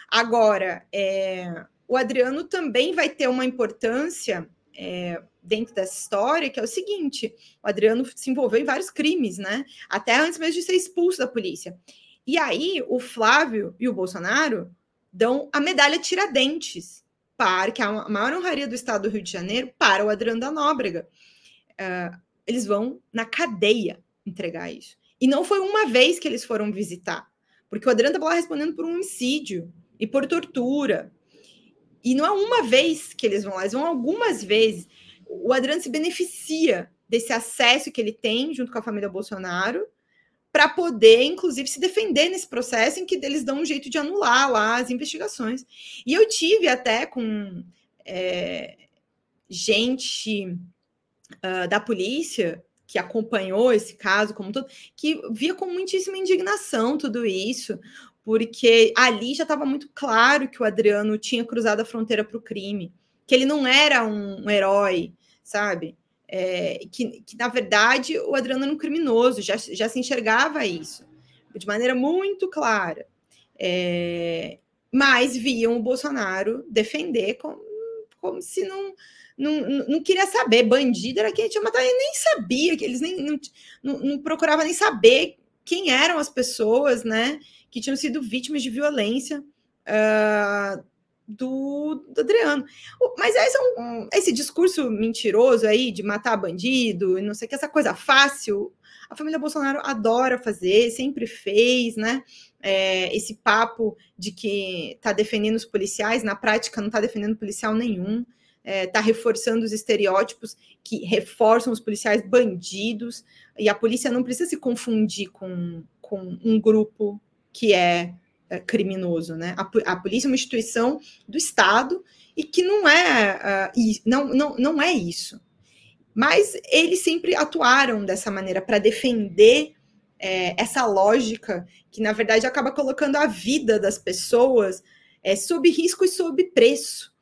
[SPEAKER 2] Agora, é, o Adriano também vai ter uma importância é, dentro dessa história, que é o seguinte: o Adriano se envolveu em vários crimes, né? Até antes mesmo de ser expulso da polícia. E aí, o Flávio e o Bolsonaro dão a medalha Tiradentes para, que é a maior honraria do estado do Rio de Janeiro, para o Adriano da Nóbrega. Uh, eles vão na cadeia entregar isso. E não foi uma vez que eles foram visitar, porque o Adriano estava lá respondendo por um homicídio e por tortura. E não é uma vez que eles vão lá, eles vão algumas vezes. O Adriano se beneficia desse acesso que ele tem junto com a família Bolsonaro para poder, inclusive, se defender nesse processo em que eles dão um jeito de anular lá as investigações. E eu tive até com é, gente uh, da polícia que acompanhou esse caso como todo, que via com muitíssima indignação tudo isso, porque ali já estava muito claro que o Adriano tinha cruzado a fronteira para o crime, que ele não era um, um herói, sabe? É, que, que, na verdade, o Adriano era um criminoso, já, já se enxergava isso, de maneira muito clara. É, mas viam o Bolsonaro defender como, como se não, não, não queria saber. Bandido era quem tinha matado, ele nem sabia, que eles nem não, não, procuravam nem saber quem eram as pessoas, né, que tinham sido vítimas de violência uh, do, do, Adriano. Mas esse, é um, esse discurso mentiroso aí de matar bandido e não sei o que, essa coisa fácil, a família Bolsonaro adora fazer, sempre fez, né? É, esse papo de que está defendendo os policiais, na prática não está defendendo policial nenhum, está é, tá reforçando os estereótipos que reforçam os policiais bandidos, e a polícia não precisa se confundir com, com um grupo que é, é criminoso, né? A, a, polícia é uma instituição do Estado e que não é, uh, não, não, não é isso. Mas eles sempre atuaram dessa maneira para defender é, essa lógica que, na verdade, acaba colocando a vida das pessoas é, sob risco e sob preço.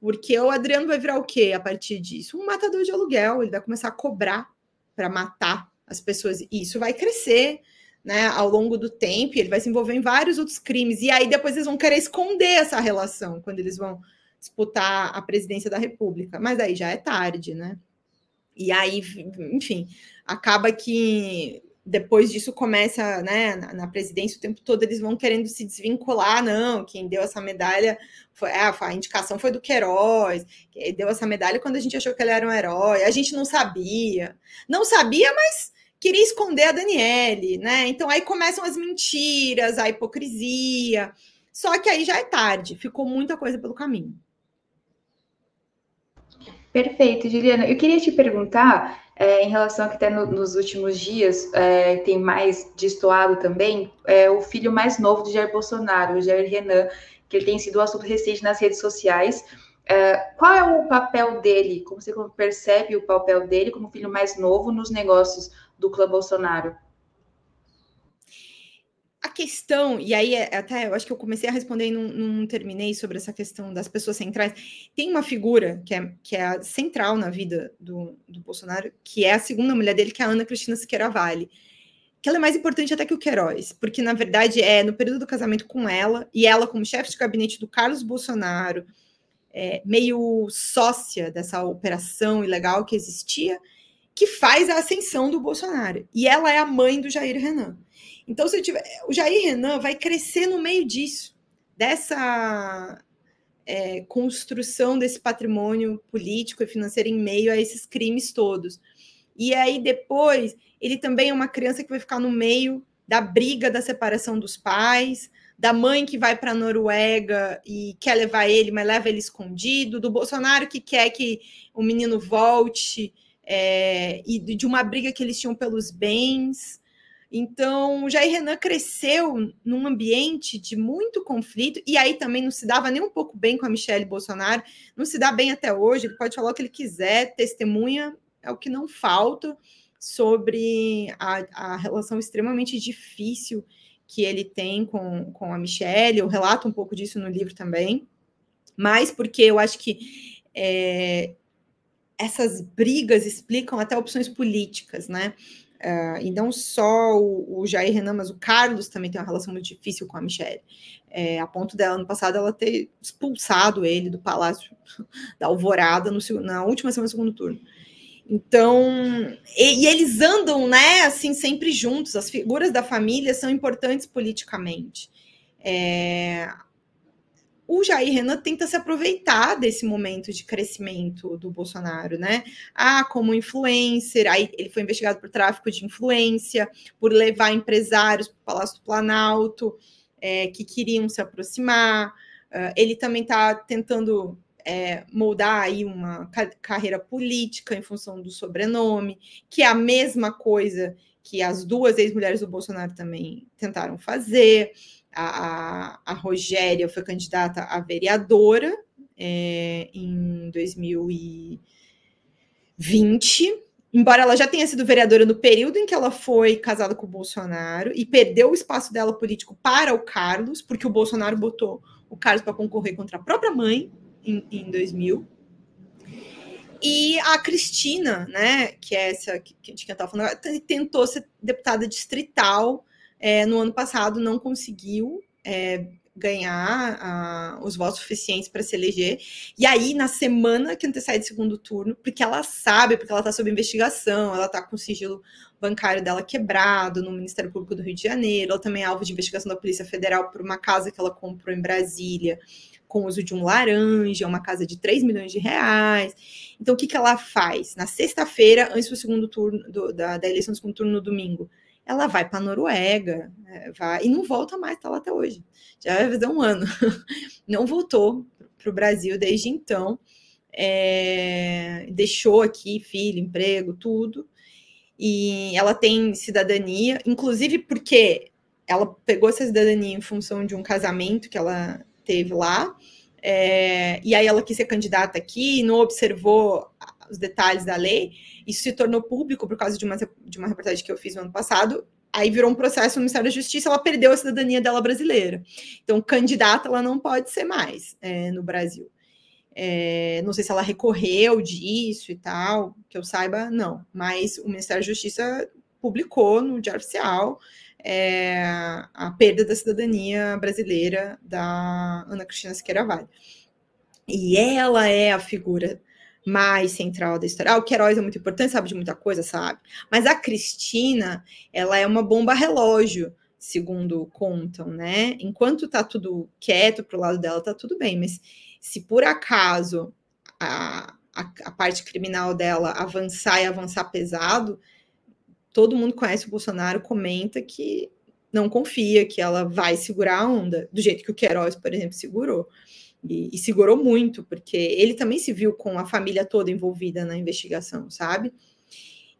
[SPEAKER 2] Porque o Adriano vai virar o quê a partir disso? Um matador de aluguel, ele vai começar a cobrar para matar as pessoas. E isso vai crescer né, ao longo do tempo, ele vai se envolver em vários outros crimes. E aí depois eles vão querer esconder essa relação quando eles vão disputar a presidência da República. Mas aí já é tarde, né? E aí, enfim, acaba que depois disso começa, né, na, na, presidência o tempo todo eles vão querendo se desvincular, não, quem deu essa medalha foi, ah, a indicação foi do Queiroz, que deu essa medalha quando a gente achou que ele era um herói, a gente não sabia, não sabia, mas queria esconder a Daniele, né, então aí começam as mentiras, a hipocrisia, só que aí já é tarde, ficou muita coisa pelo caminho.
[SPEAKER 1] Perfeito, Juliana. Eu queria te perguntar é, em relação a que até no, nos últimos dias é, tem mais destoado também, é, o filho mais novo de Jair Bolsonaro, o Jair Renan, que ele tem sido um assunto recente nas redes sociais. É, qual é o papel dele? Como você percebe o papel dele como filho mais novo nos negócios do clã Bolsonaro?
[SPEAKER 2] a questão, e aí é, até eu acho que eu comecei a responder e não, não, terminei sobre essa questão das pessoas centrais. Tem uma figura que é, que é central na vida do, do Bolsonaro, que é a segunda mulher dele, que é a Ana Cristina Siqueira Vale. Que ela é mais importante até que o Queiroz, porque na verdade é no período do casamento com ela, e ela, como chefe de gabinete do Carlos Bolsonaro, é, meio sócia dessa operação ilegal que existia, que faz a ascensão do Bolsonaro. E ela é a mãe do Jair Renan. Então, se tiver, o Jair Renan vai crescer no meio disso, dessa é, construção desse patrimônio político e financeiro em meio a esses crimes todos. E aí, depois, ele também é uma criança que vai ficar no meio da briga da separação dos pais, da mãe que vai para a Noruega e quer levar ele, mas leva ele escondido, do Bolsonaro que quer que o menino volte, é, e de uma briga que eles tinham pelos bens. Então, Jair Renan cresceu num ambiente de muito conflito, e aí também não se dava nem um pouco bem com a Michelle Bolsonaro, não se dá bem até hoje, ele pode falar o que ele quiser, testemunha é o que não falta sobre a, a relação extremamente difícil que ele tem com, com a Michelle, eu relato um pouco disso no livro também, mas porque eu acho que é, essas brigas explicam até opções políticas, né? Uh, e não só o, o, Jair Renan, mas o Carlos também tem uma relação muito difícil com a Michelle. É, a ponto dela, ano passado, ela ter expulsado ele do Palácio da Alvorada no, na última semana do segundo turno. Então, e, e, eles andam, né, assim, sempre juntos. As figuras da família são importantes politicamente. É, o Jair Renan tenta se aproveitar desse momento de crescimento do Bolsonaro, né? Ah, como influencer, aí ele foi investigado por tráfico de influência, por levar empresários para o Palácio do Planalto, é, que queriam se aproximar. Uh, ele também está tentando é, moldar aí uma ca carreira política em função do sobrenome, que é a mesma coisa que as duas ex-mulheres do Bolsonaro também tentaram fazer a, a, Rogéria foi candidata a vereadora é, em 2020 embora ela já tenha sido vereadora no período em que ela foi casada com o Bolsonaro e perdeu o espaço dela político para o Carlos, porque o Bolsonaro botou o Carlos para concorrer contra a própria mãe em, em 2000. E a Cristina, né, que é essa que, que a gente estava falando, tentou ser deputada distrital é, no ano passado, não conseguiu. É, ganhar uh, os votos suficientes para se eleger. E aí, na semana que antecede o segundo turno, porque ela sabe, porque ela está sob investigação, ela está com o sigilo bancário dela quebrado no Ministério Público do Rio de Janeiro, ela também é alvo de investigação da Polícia Federal por uma casa que ela comprou em Brasília com uso de um laranja, uma casa de 3 milhões de reais. Então, o que, que ela faz? Na sexta-feira, antes do segundo turno, do, da, da eleição do segundo turno no domingo, ela vai para a Noruega, né, vai, e não volta mais, está lá até hoje. Já vai fazer um ano. Não voltou para o Brasil desde então. É, deixou aqui filho, emprego, tudo. E ela tem cidadania, inclusive porque ela pegou essa cidadania em função de um casamento que ela teve lá. É, e aí ela quis ser candidata aqui, não observou os detalhes da lei, isso se tornou público por causa de uma, de uma reportagem que eu fiz no ano passado, aí virou um processo no Ministério da Justiça, ela perdeu a cidadania dela brasileira. Então, candidata ela não pode ser mais é, no Brasil. É, não sei se ela recorreu disso e tal, que eu saiba, não. Mas o Ministério da Justiça publicou no Diário Oficial é, a perda da cidadania brasileira da Ana Cristina Siqueira Vale. E ela é a figura mais central da história. Ah, o Queiroz é muito importante, sabe de muita coisa, sabe? Mas a Cristina, ela é uma bomba relógio, segundo contam, né? Enquanto tá tudo quieto pro lado dela, tá tudo bem, mas se por acaso a, a, a parte criminal dela avançar e avançar pesado, todo mundo conhece o Bolsonaro, comenta que não confia que ela vai segurar a onda, do jeito que o Queiroz, por exemplo, segurou. E, e, segurou muito, porque ele também se viu com a família toda envolvida na investigação, sabe?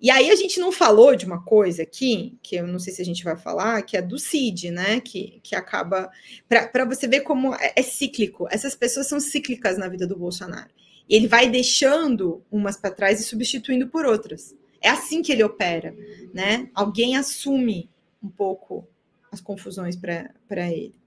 [SPEAKER 2] E aí a gente não falou de uma coisa aqui, que eu não sei se a gente vai falar, que é do CID, né? Que, que acaba. Para você ver como é, é cíclico. Essas pessoas são cíclicas na vida do Bolsonaro. Ele vai deixando umas para trás e substituindo por outras. É assim que ele opera, né? Alguém assume um pouco as confusões para ele.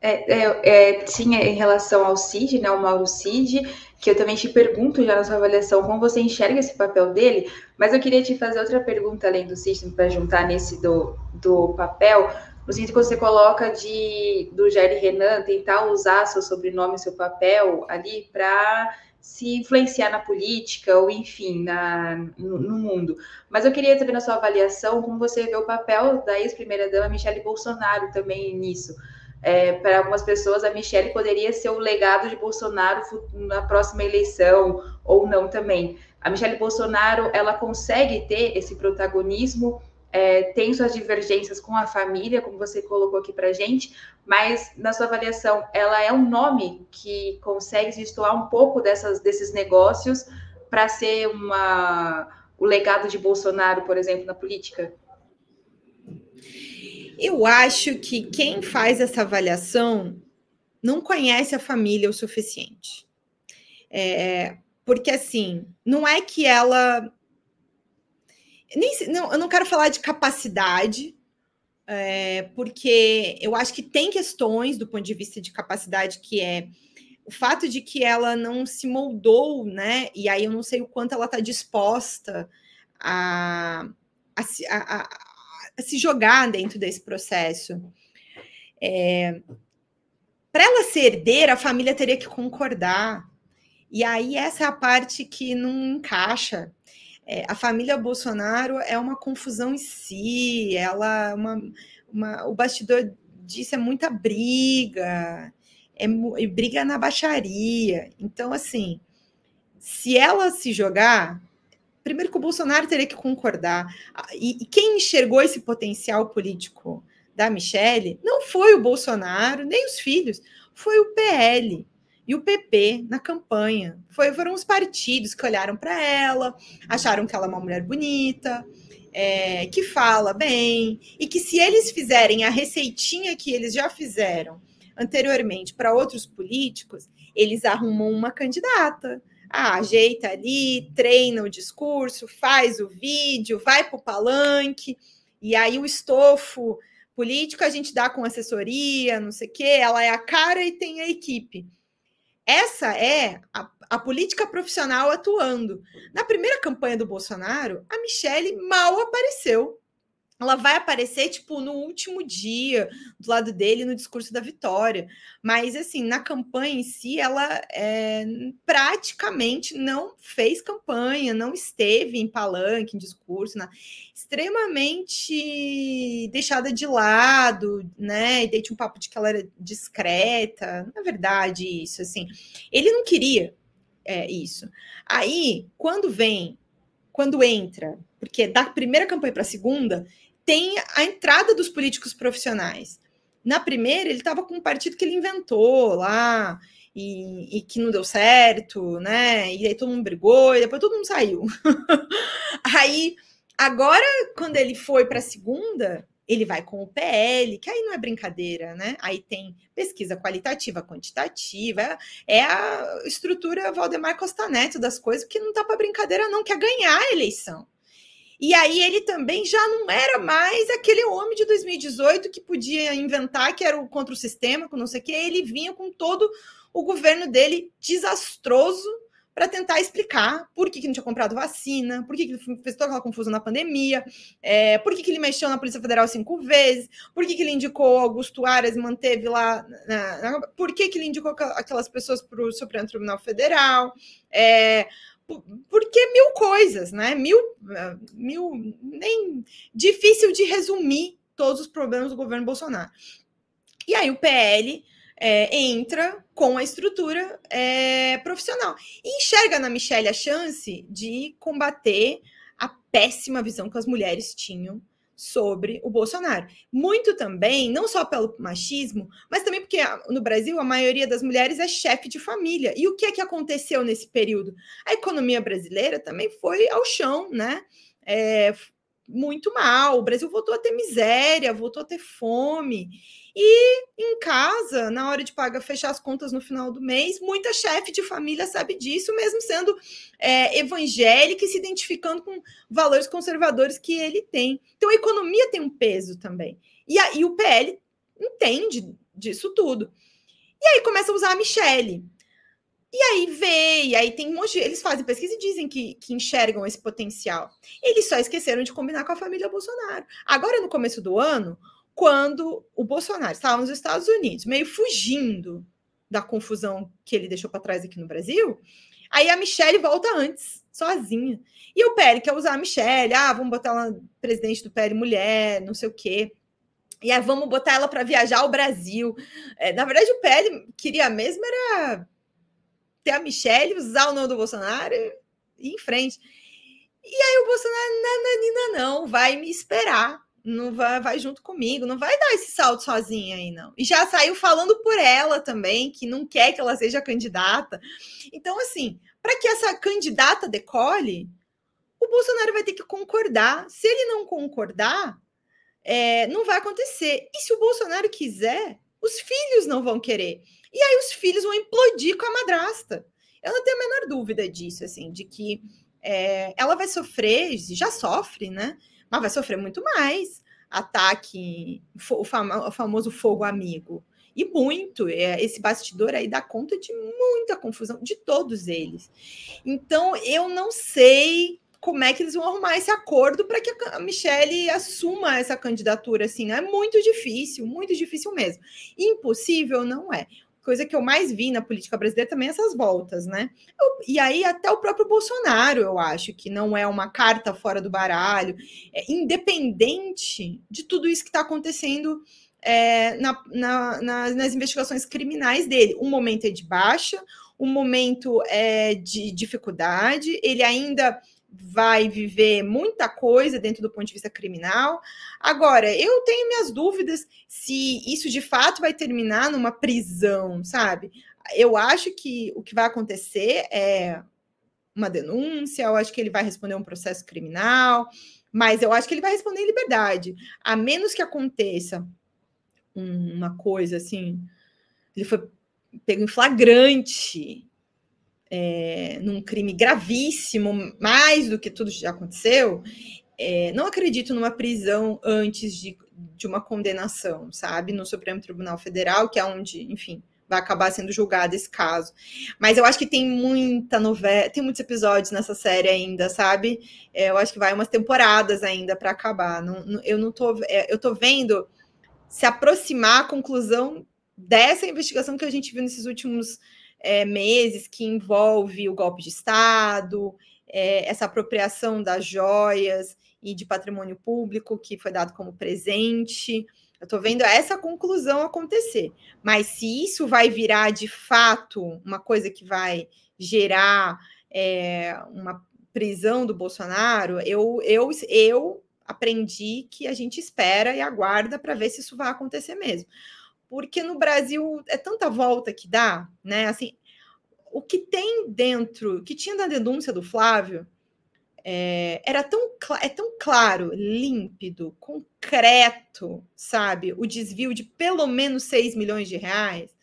[SPEAKER 1] É, é, é, em relação ao Cid, né, o Mauro Cid, que eu também te pergunto já na sua avaliação como você enxerga esse papel dele, mas eu queria te fazer outra pergunta além do Cid, para juntar nesse do, do papel, no sentido que você coloca de do Jair Renan tentar usar seu sobrenome, seu papel ali para se influenciar na política ou enfim na, no, no, mundo. Mas eu queria saber na sua avaliação como você vê o papel da ex-primeira dama Michele Bolsonaro também nisso. É, para algumas pessoas, a Michelle poderia ser o legado de Bolsonaro na próxima eleição, ou não também. A Michelle Bolsonaro, ela consegue ter esse protagonismo, é, tem suas divergências com a família, como você colocou aqui para gente, mas na sua avaliação, ela é um nome que consegue se destoar um pouco dessas, desses negócios para ser uma, o legado de Bolsonaro, por exemplo, na política?
[SPEAKER 2] Eu acho que quem faz essa avaliação não conhece a família o suficiente. É, porque, assim, não é que ela. Nem, não, eu não quero falar de capacidade, é, porque eu acho que tem questões do ponto de vista de capacidade que é o fato de que ela não se moldou, né? E aí eu não sei o quanto ela está disposta a, a, a, se jogar dentro desse processo. É, Para ela ser herdeira, a família teria que concordar. E aí, essa é a parte que não encaixa. É, a família Bolsonaro é uma confusão em si, ela uma, uma, o bastidor disso é muita briga, é, é briga na baixaria. Então, assim, se ela se jogar, primeiro que o Bolsonaro teria que concordar. Ah, e, e quem enxergou esse potencial político da Michelle não foi o Bolsonaro, nem os filhos, foi o PL e o PP na campanha. Foi, foram os partidos que olharam para ela, acharam que ela é uma mulher bonita, é, que fala bem, e que se eles fizerem a receitinha que eles já fizeram anteriormente para outros políticos, eles arrumam uma candidata Ah, ajeita ali, treina o discurso, faz o vídeo, vai para o palanque, e aí o estofo político a gente dá com assessoria, não sei o quê, ela é a cara e tem a equipe. Essa é a, a, política profissional atuando. Na primeira campanha do Bolsonaro, a Michelle mal apareceu ela vai aparecer, tipo, no último dia, do lado dele, no discurso da vitória. Mas, assim, na campanha em si, ela é, praticamente não fez campanha, não esteve em palanque, em discurso, né? extremamente deixada de lado, né? E deite um papo de que ela era discreta. Na verdade, isso, assim. Ele não queria é, isso. Aí, quando vem, quando entra, porque da primeira campanha para a segunda, tem a entrada dos políticos profissionais. Na primeira, ele estava com um partido que ele inventou lá e, e, que não deu certo, né? E aí todo mundo brigou e depois todo mundo saiu. aí, agora, quando ele foi para a segunda, ele vai com o PL, que aí não é brincadeira, né? Aí tem pesquisa qualitativa, quantitativa, é a estrutura Valdemar Costa Neto das coisas, que não tá para brincadeira, não, quer ganhar a eleição. E aí ele também já não era mais aquele homem de 2018 que podia inventar que era o contra o sistema, com não sei o quê. Ele vinha com todo o governo dele desastroso para tentar explicar por que, que, não tinha comprado vacina, por que, que ele fez toda aquela confusão na pandemia, é, por que, que ele mexeu na Polícia Federal cinco vezes, por que, que ele indicou Augusto Aras manteve lá, na, na, por que, que ele indicou aquelas pessoas para o Supremo Tribunal Federal, é, porque mil coisas, né? Mil, mil, nem difícil de resumir todos os problemas do governo Bolsonaro. E aí o PL é, entra com a estrutura é, profissional e enxerga na Michelle a chance de combater a péssima visão que as mulheres tinham sobre o Bolsonaro. Muito também, não só pelo machismo, mas também porque no Brasil a maioria das mulheres é chefe de família. E o que é que aconteceu nesse período? A economia brasileira também foi ao chão, né? É, muito mal. O Brasil voltou a ter miséria, voltou a ter fome. E em casa, na hora de pagar, fechar as contas no final do mês, muita chefe de família sabe disso, mesmo sendo é, evangélica e se identificando com valores conservadores que ele tem. Então a economia tem um peso também. E, aí o PL entende disso tudo. E aí começa a usar a Michelle. E aí vê, e aí tem um monte de, Eles fazem pesquisa e dizem que, que enxergam esse potencial. Eles só esqueceram de combinar com a família Bolsonaro. Agora, no começo do ano, quando o Bolsonaro estava nos Estados Unidos, meio fugindo da confusão que ele deixou para trás aqui no Brasil, aí a Michelle volta antes, sozinha. E o PL quer usar a Michelle, ah, vamos botar ela presidente do PL mulher, não sei o quê. E aí vamos botar ela para viajar ao Brasil. É, na verdade, o PL queria mesmo era a Michelle, usar o nome do Bolsonaro e ir em frente. E aí o Bolsonaro, nananina, não, vai me esperar, não vai, vai junto comigo, não vai dar esse salto sozinha aí, não. E já saiu falando por ela também, que não quer que ela seja candidata. Então, assim, para que essa candidata decole, o Bolsonaro vai ter que concordar. Se ele não concordar, é, não vai acontecer. E se o Bolsonaro quiser, os filhos não vão querer. E aí os filhos vão implodir com a madrasta. Eu não tenho a menor dúvida disso, assim, de que é, ela vai sofrer, já sofre, né? Mas vai sofrer muito mais ataque, o, famo, o famoso fogo amigo. E muito, é, esse bastidor aí dá conta de muita confusão de todos eles. Então, eu não sei como é que eles vão arrumar esse acordo para que a Michelle assuma essa candidatura assim, né? É muito difícil, muito difícil mesmo. Impossível não é coisa que eu mais vi na política brasileira também essas voltas, né? Eu, e aí até o próprio Bolsonaro, eu acho que não é uma carta fora do baralho, é independente de tudo isso que está acontecendo é, na, na, nas, nas investigações criminais dele. Um momento é de baixa, um momento é de dificuldade, ele ainda vai viver muita coisa dentro do ponto de vista criminal. Agora, eu tenho minhas dúvidas se isso de fato vai terminar numa prisão, sabe? Eu acho que o que vai acontecer é uma denúncia, eu acho que ele vai responder um processo criminal, mas eu acho que ele vai responder em liberdade, a menos que aconteça uma coisa assim, ele foi pego em flagrante é, num crime gravíssimo, mais do que tudo já aconteceu, é, não acredito numa prisão antes de, de uma condenação, sabe? No Supremo Tribunal Federal, que é onde, enfim, vai acabar sendo julgado esse caso. Mas eu acho que tem muita novela, tem muitos episódios nessa série ainda, sabe? É, eu acho que vai umas temporadas ainda para acabar. Não, não, eu não tô, é, eu tô vendo se aproximar a conclusão dessa investigação que a gente viu nesses últimos é, meses, que envolve o golpe de Estado, é, essa apropriação das joias e de patrimônio público que foi dado como presente. Eu estou vendo essa conclusão acontecer. Mas se isso vai virar de fato uma coisa que vai gerar é, uma prisão do Bolsonaro, eu, eu, eu aprendi que a gente espera e aguarda para ver se isso vai acontecer mesmo. Porque no Brasil é tanta volta que dá, né? Assim, o que tem dentro, que tinha na denúncia do Flávio, é, era tão, é tão claro, límpido, concreto, sabe? O desvio de pelo menos 6 milhões de reais.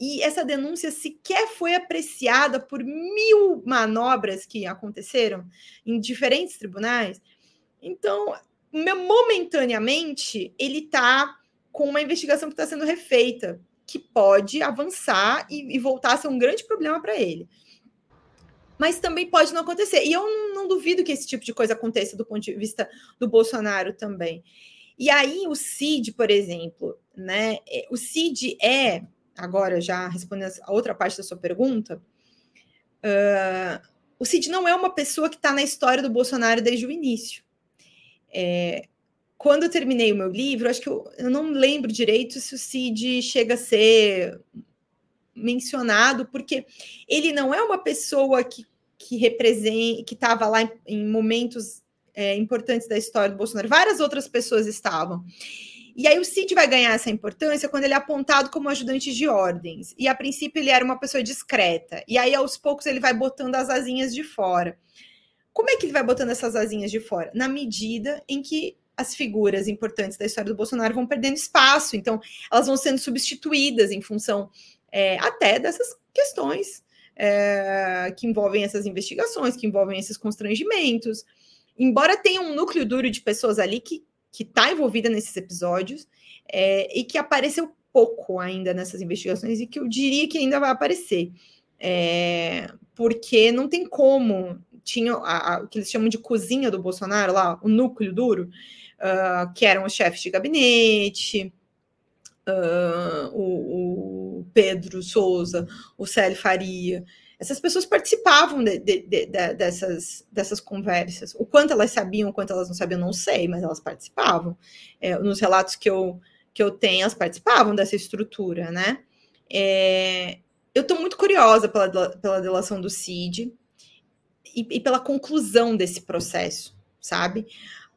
[SPEAKER 2] E essa denúncia sequer foi apreciada por mil manobras que aconteceram em diferentes tribunais. Então, momentaneamente, ele está com uma investigação que está sendo refeita, que pode avançar e, e voltar a ser um grande problema para ele mas também pode não acontecer. E eu não, duvido que esse tipo de coisa aconteça do ponto de vista do Bolsonaro também. E aí o Cid, por exemplo, né? É, o Cid é, agora já respondendo a outra parte da sua pergunta, uh, o Cid não é uma pessoa que está na história do Bolsonaro desde o início. É, quando eu terminei o meu livro, acho que eu, eu não lembro direito se o Cid chega a ser mencionado, porque ele não é uma pessoa que, que representa, que estava lá em, em momentos é, importantes da história do Bolsonaro. Várias outras pessoas estavam. E aí o Cid vai ganhar essa importância quando ele é apontado como ajudante de ordens. E a princípio ele era uma pessoa discreta. E aí aos poucos ele vai botando as asinhas de fora. Como é que ele vai botando essas asinhas de fora? Na medida em que as figuras importantes da história do Bolsonaro vão perdendo espaço. Então, elas vão sendo substituídas em função é, até dessas questões é, que envolvem essas investigações, que envolvem esses constrangimentos. Embora tenha um núcleo duro de pessoas ali que está envolvida nesses episódios é, e que apareceu pouco ainda nessas investigações e que eu diria que ainda vai aparecer. É, porque não tem como. Tinha o que eles chamam de cozinha do Bolsonaro, lá, o núcleo duro, uh, que eram os chefes de gabinete, uh, o, o, Pedro Souza, o Célio Faria. Essas pessoas participavam de, de, de, dessas, dessas conversas. O quanto elas sabiam, o quanto elas não sabiam, não sei, mas elas participavam. É, nos relatos que eu, que eu tenho, elas participavam dessa estrutura, né? É, eu estou muito curiosa pela, pela delação do CID e, e pela conclusão desse processo, sabe?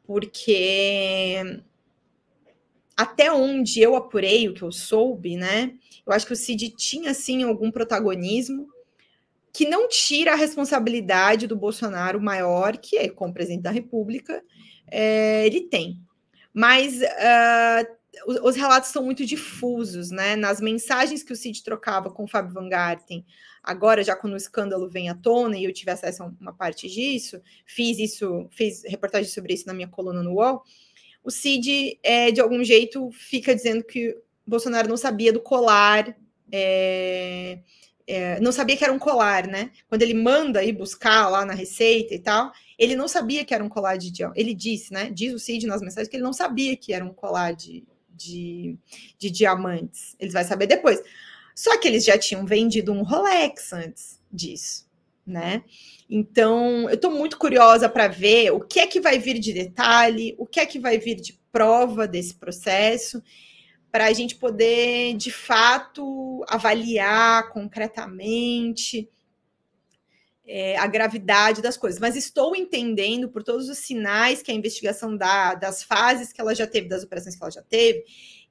[SPEAKER 2] Porque até onde eu apurei, o que eu soube, né? Eu acho que o Cid tinha, sim, algum protagonismo que não tira a responsabilidade do Bolsonaro maior, que é como presidente da República, é, ele tem. Mas uh, os, os, relatos são muito difusos, né? Nas mensagens que o Cid trocava com o Fábio Van Garten, agora já quando o escândalo vem à tona e eu tive acesso a uma parte disso, fiz isso, fiz reportagem sobre isso na minha coluna no UOL, o Cid, é, de algum jeito, fica dizendo que Bolsonaro não sabia do colar, é, é, não sabia que era um colar, né? Quando ele manda ir buscar lá na receita e tal, ele não sabia que era um colar de diamante. Ele disse, né? Diz o Cid nas mensagens que ele não sabia que era um colar de, de, de diamantes. Ele vai saber depois. Só que eles já tinham vendido um Rolex antes disso, né? Então, eu estou muito curiosa para ver o que é que vai vir de detalhe, o que é que vai vir de prova desse processo, para a gente poder, de fato, avaliar concretamente é, a gravidade das coisas. Mas estou entendendo, por todos os sinais que a investigação dá, das fases que ela já teve, das operações que ela já teve,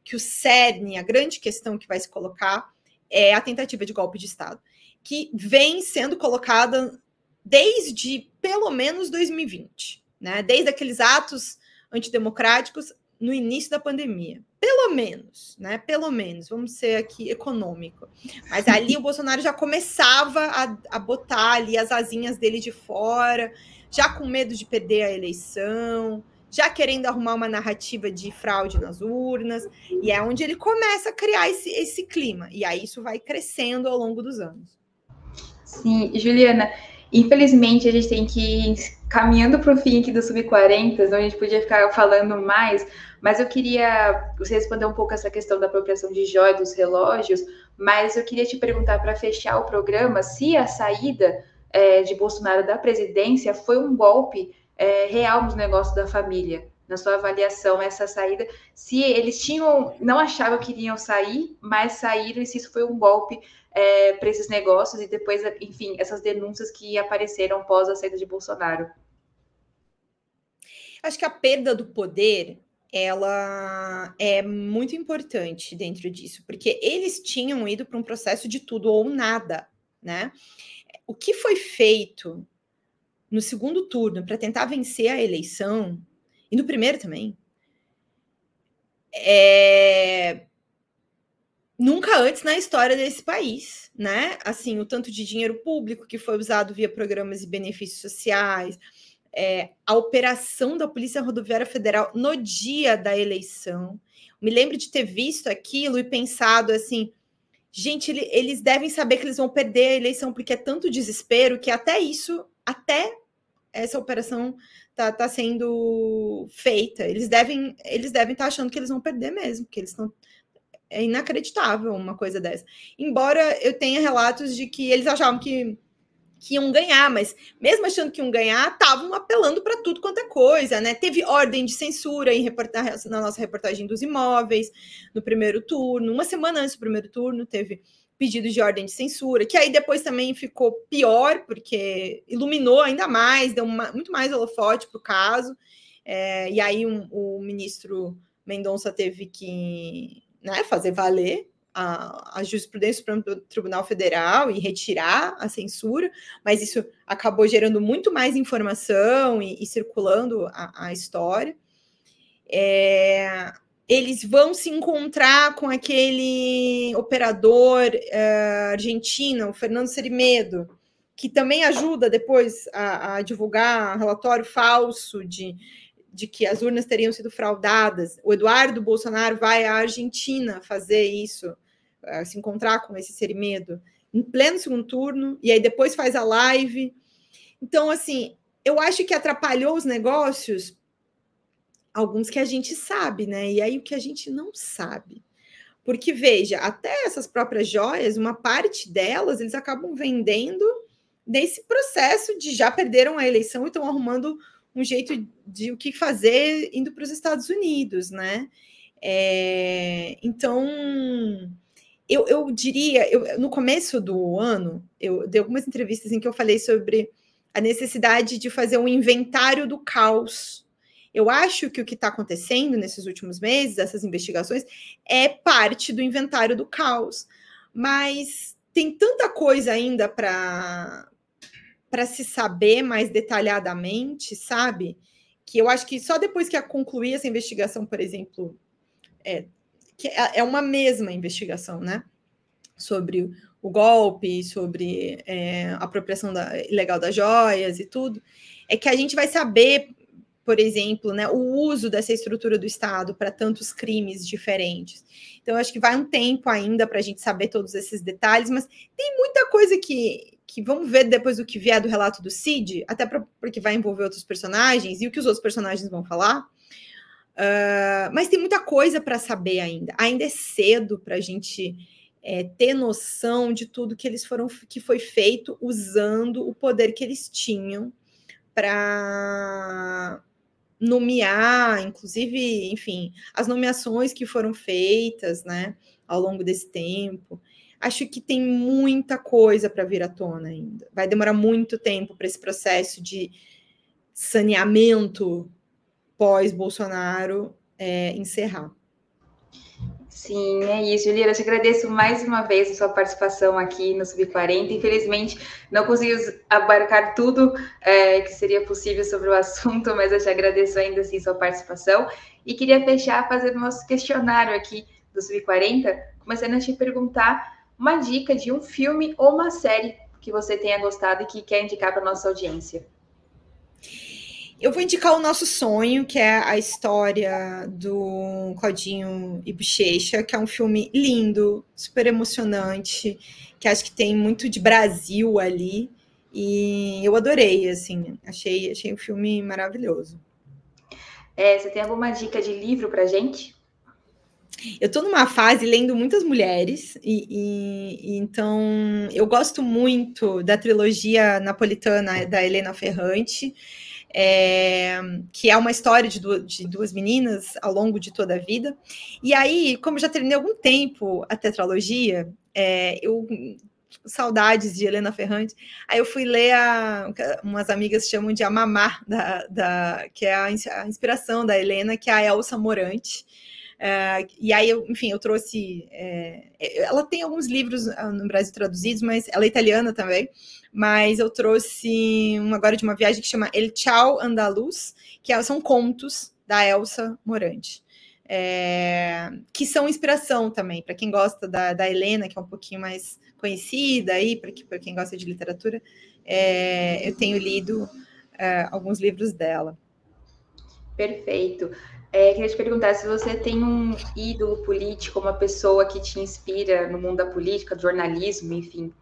[SPEAKER 2] que o cerne, a grande questão que vai se colocar, é a tentativa de golpe de Estado, que vem sendo colocada desde pelo menos 2020, né? Desde aqueles atos antidemocráticos, no início da pandemia. Pelo menos, né? Pelo menos, vamos ser aqui econômico. Mas ali o Bolsonaro já começava a, a botar ali as asinhas dele de fora, já com medo de perder a eleição, já querendo arrumar uma narrativa de fraude nas urnas, e é onde ele começa a criar esse, esse clima. E aí isso vai crescendo ao longo dos anos.
[SPEAKER 1] Sim, Juliana, infelizmente a gente tem que ir caminhando para o fim aqui do Sub-40, onde a gente podia ficar falando mais, mas eu queria você responder um pouco essa questão da apropriação de joias dos relógios, mas eu queria te perguntar para fechar o programa se a saída é, de Bolsonaro da presidência foi um golpe é, real nos negócios da família. Na sua avaliação, essa saída, se eles tinham, não achavam que iriam sair, mas saíram, e se isso foi um golpe é, para esses negócios, e depois, enfim, essas denúncias que apareceram após a saída de Bolsonaro.
[SPEAKER 2] Acho que a perda do poder ela é muito importante dentro disso, porque eles tinham ido para um processo de tudo ou nada, né? O que foi feito no segundo turno para tentar vencer a eleição, e no primeiro também, é... nunca antes na história desse país, né? Assim, o tanto de dinheiro público que foi usado via programas e benefícios sociais, é, a operação da Polícia Rodoviária Federal no dia da eleição. Me lembro de ter visto aquilo e pensado assim, gente, eles devem saber que eles vão perder a eleição, porque é tanto desespero que até isso, até essa operação tá, tá sendo feita. Eles devem eles devem estar tá achando que eles vão perder mesmo, que eles estão é inacreditável uma coisa dessa. Embora eu tenha relatos de que eles achavam que que iam ganhar, mas mesmo achando que iam ganhar, estavam apelando para tudo quanto é coisa, né? Teve ordem de censura em reportagem, na nossa reportagem dos imóveis no primeiro turno, uma semana antes do primeiro turno, teve pedido de ordem de censura, que aí depois também ficou pior, porque iluminou ainda mais, deu uma, muito mais holofote para o caso, é, e aí um, o ministro Mendonça teve que né, fazer valer a, a jurisprudência do Tribunal Federal e retirar a censura, mas isso acabou gerando muito mais informação e, e circulando a, a história. É, eles vão se encontrar com aquele operador uh, argentino, o Fernando Serimedo, que também ajuda depois a, a divulgar relatório falso de, de que as urnas teriam sido fraudadas. O Eduardo Bolsonaro vai à Argentina fazer isso se encontrar com esse ser medo em pleno segundo turno, e aí depois faz a live. Então, assim, eu acho que atrapalhou os negócios, alguns que a gente sabe, né? E aí o que a gente não sabe. Porque, veja, até essas próprias joias, uma parte delas, eles acabam vendendo nesse processo de já perderam a eleição e estão arrumando um jeito de o que fazer indo para os Estados Unidos, né? É, então, eu, eu diria, eu, no começo do ano, eu dei algumas entrevistas em que eu falei sobre a necessidade de fazer um inventário do caos. Eu acho que o que está acontecendo nesses últimos meses, essas investigações, é parte do inventário do caos. Mas tem tanta coisa ainda para para se saber mais detalhadamente, sabe? Que eu acho que só depois que concluir essa investigação, por exemplo, é, que é, é uma mesma investigação, né? Sobre o golpe, sobre é, a apropriação da, ilegal das joias e tudo, é que a gente vai saber, por exemplo, né, o uso dessa estrutura do Estado para tantos crimes diferentes. Então, acho que vai um tempo ainda para a gente saber todos esses detalhes, mas tem muita coisa que, que vamos ver depois do que vier do relato do Cid, até pra, porque vai envolver outros personagens e o que os outros personagens vão falar. Uh, mas tem muita coisa para saber ainda. Ainda é cedo para a gente é, ter noção de tudo que eles foram que foi feito usando o poder que eles tinham para nomear, inclusive, enfim, as nomeações que foram feitas, né, ao longo desse tempo. Acho que tem muita coisa para vir à tona ainda. Vai demorar muito tempo para esse processo de saneamento pós-Bolsonaro é, encerrar.
[SPEAKER 1] Sim, é isso, Juliana. Eu te agradeço mais uma vez a sua participação aqui no Sub40. Infelizmente, não conseguimos abarcar tudo é, que seria possível sobre o assunto, mas eu te agradeço ainda assim sua participação. E queria fechar fazendo nosso questionário aqui do Sub40, começando a te perguntar uma dica de um filme ou uma série que você tenha gostado e que quer indicar para nossa audiência.
[SPEAKER 2] Eu vou indicar o nosso sonho, que é a história do Claudinho e Bochecha, que é um filme lindo, super emocionante, que acho que tem muito de Brasil ali. E eu adorei, assim, achei, achei um filme maravilhoso.
[SPEAKER 1] É, você tem alguma dica de livro para gente?
[SPEAKER 2] Eu estou numa fase lendo muitas mulheres, e, e, e, então eu gosto muito da trilogia napolitana da Helena Ferrante é, que é uma história de duas, de duas, meninas ao longo de toda a vida. E aí, como já terminei algum tempo a tetralogia, é, eu saudades de Helena Ferrante. Aí eu fui ler a, umas amigas chamam de a mamá da, da que é a, a, inspiração da Helena, que é a Elsa Morante. É, e aí, eu, enfim, eu trouxe. É, ela tem alguns livros ah, no Brasil traduzidos, mas ela é italiana também mas eu trouxe um agora de uma viagem que chama El Chao Andaluz, que é, são contos da Elsa Morante. É, que são inspiração também para quem gosta da, da, Helena, que é um pouquinho mais conhecida aí, para quem gosta de literatura. É, eu tenho lido é, alguns livros dela.
[SPEAKER 1] Perfeito. É, queria te perguntar se você tem um ídolo político, uma pessoa que te inspira no mundo da política, do jornalismo, enfim.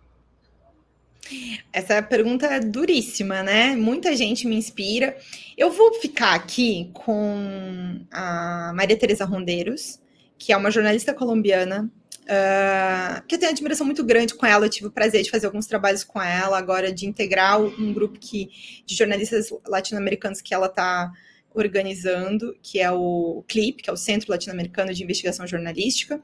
[SPEAKER 2] Essa pergunta é duríssima, né? Muita gente me inspira. Eu vou ficar aqui com a Maria Teresa Rondeiros, que é uma jornalista colombiana, uh, que eu tenho admiração muito grande com ela. Eu tive o prazer de fazer alguns trabalhos com ela, agora de integrar um grupo que, de jornalistas latino-americanos que ela está organizando, que é o CLIP, que é o Centro Latino-Americano de Investigação Jornalística.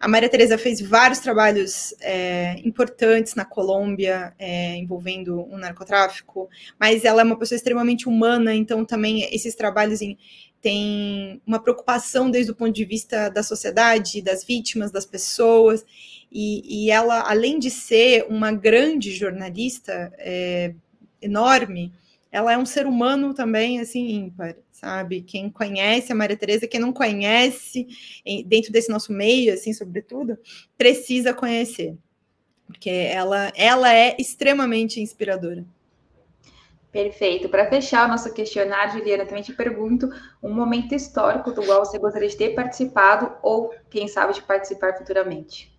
[SPEAKER 2] A Maria Teresa fez vários trabalhos é, importantes na Colômbia, é, envolvendo o narcotráfico, mas ela é uma pessoa extremamente humana, então também esses trabalhos em, têm uma preocupação desde o ponto de vista da sociedade, das vítimas, das pessoas, e, e ela, além de ser uma grande jornalista é, enorme, ela é um ser humano também, assim, ímpar, sabe? Quem conhece a Maria Tereza, quem não conhece, dentro desse nosso meio, assim, sobretudo, precisa conhecer. Porque ela, ela é extremamente inspiradora.
[SPEAKER 1] Perfeito. Para fechar o nosso questionário, Juliana, também te pergunto um momento histórico do qual você gostaria de ter participado ou, quem sabe, de participar futuramente.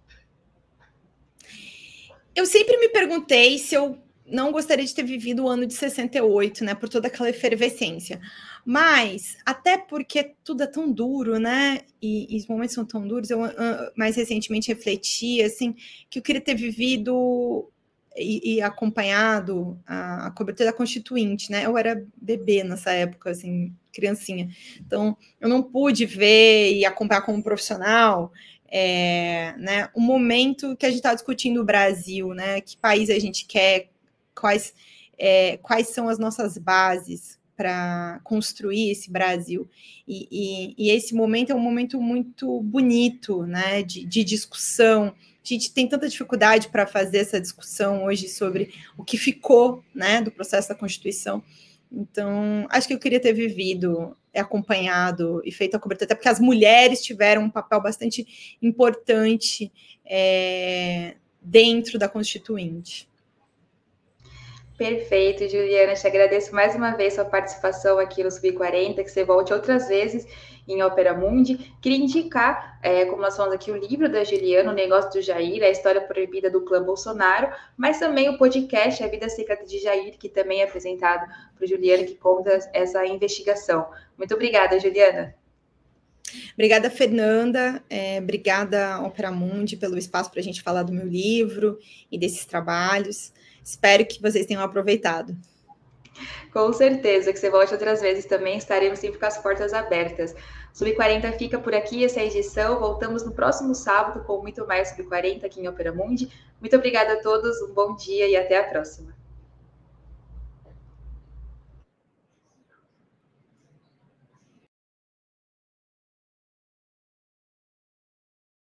[SPEAKER 2] Eu sempre me perguntei se eu não gostaria de ter vivido o ano de 68, né, por toda aquela efervescência. Mas, até porque tudo é tão duro, né, e, e os momentos são tão duros, eu uh, mais recentemente refleti, assim, que eu queria ter vivido e, e acompanhado a, a, cobertura da Constituinte, né, eu era bebê nessa época, assim, criancinha. Então, eu não pude ver e acompanhar como profissional, é, né, o momento que a gente está discutindo o Brasil, né, que país a gente quer, quais, é, quais são as nossas bases para construir esse Brasil. E, e, e, esse momento é um momento muito bonito, né, de, de discussão. A gente tem tanta dificuldade para fazer essa discussão hoje sobre o que ficou, né, do processo da Constituição. Então, acho que eu queria ter vivido, acompanhado e feito a cobertura, até porque as mulheres tiveram um papel bastante importante é, dentro da Constituinte.
[SPEAKER 1] Perfeito, Juliana. Te agradeço mais uma vez sua participação aqui no Sub40, que você volte outras vezes em Opera Mundi. Queria indicar, é, como nós falamos aqui, o livro da Juliana, O Negócio do Jair, a história proibida do clã Bolsonaro, mas também o podcast A Vida Secreta de Jair, que também é apresentado por Juliana, que conta essa investigação. Muito obrigada, Juliana.
[SPEAKER 2] Obrigada, Fernanda. É, obrigada, Opera Mundi, pelo espaço para a gente falar do meu livro e desses trabalhos. Espero que vocês tenham aproveitado.
[SPEAKER 1] Com certeza, que você volte outras vezes também, estaremos sempre com as portas abertas. Sub 40 fica por aqui essa edição. Voltamos no próximo sábado com muito mais Sub 40 aqui em Opera Mundi. Muito obrigada a todos, um bom dia e até a próxima.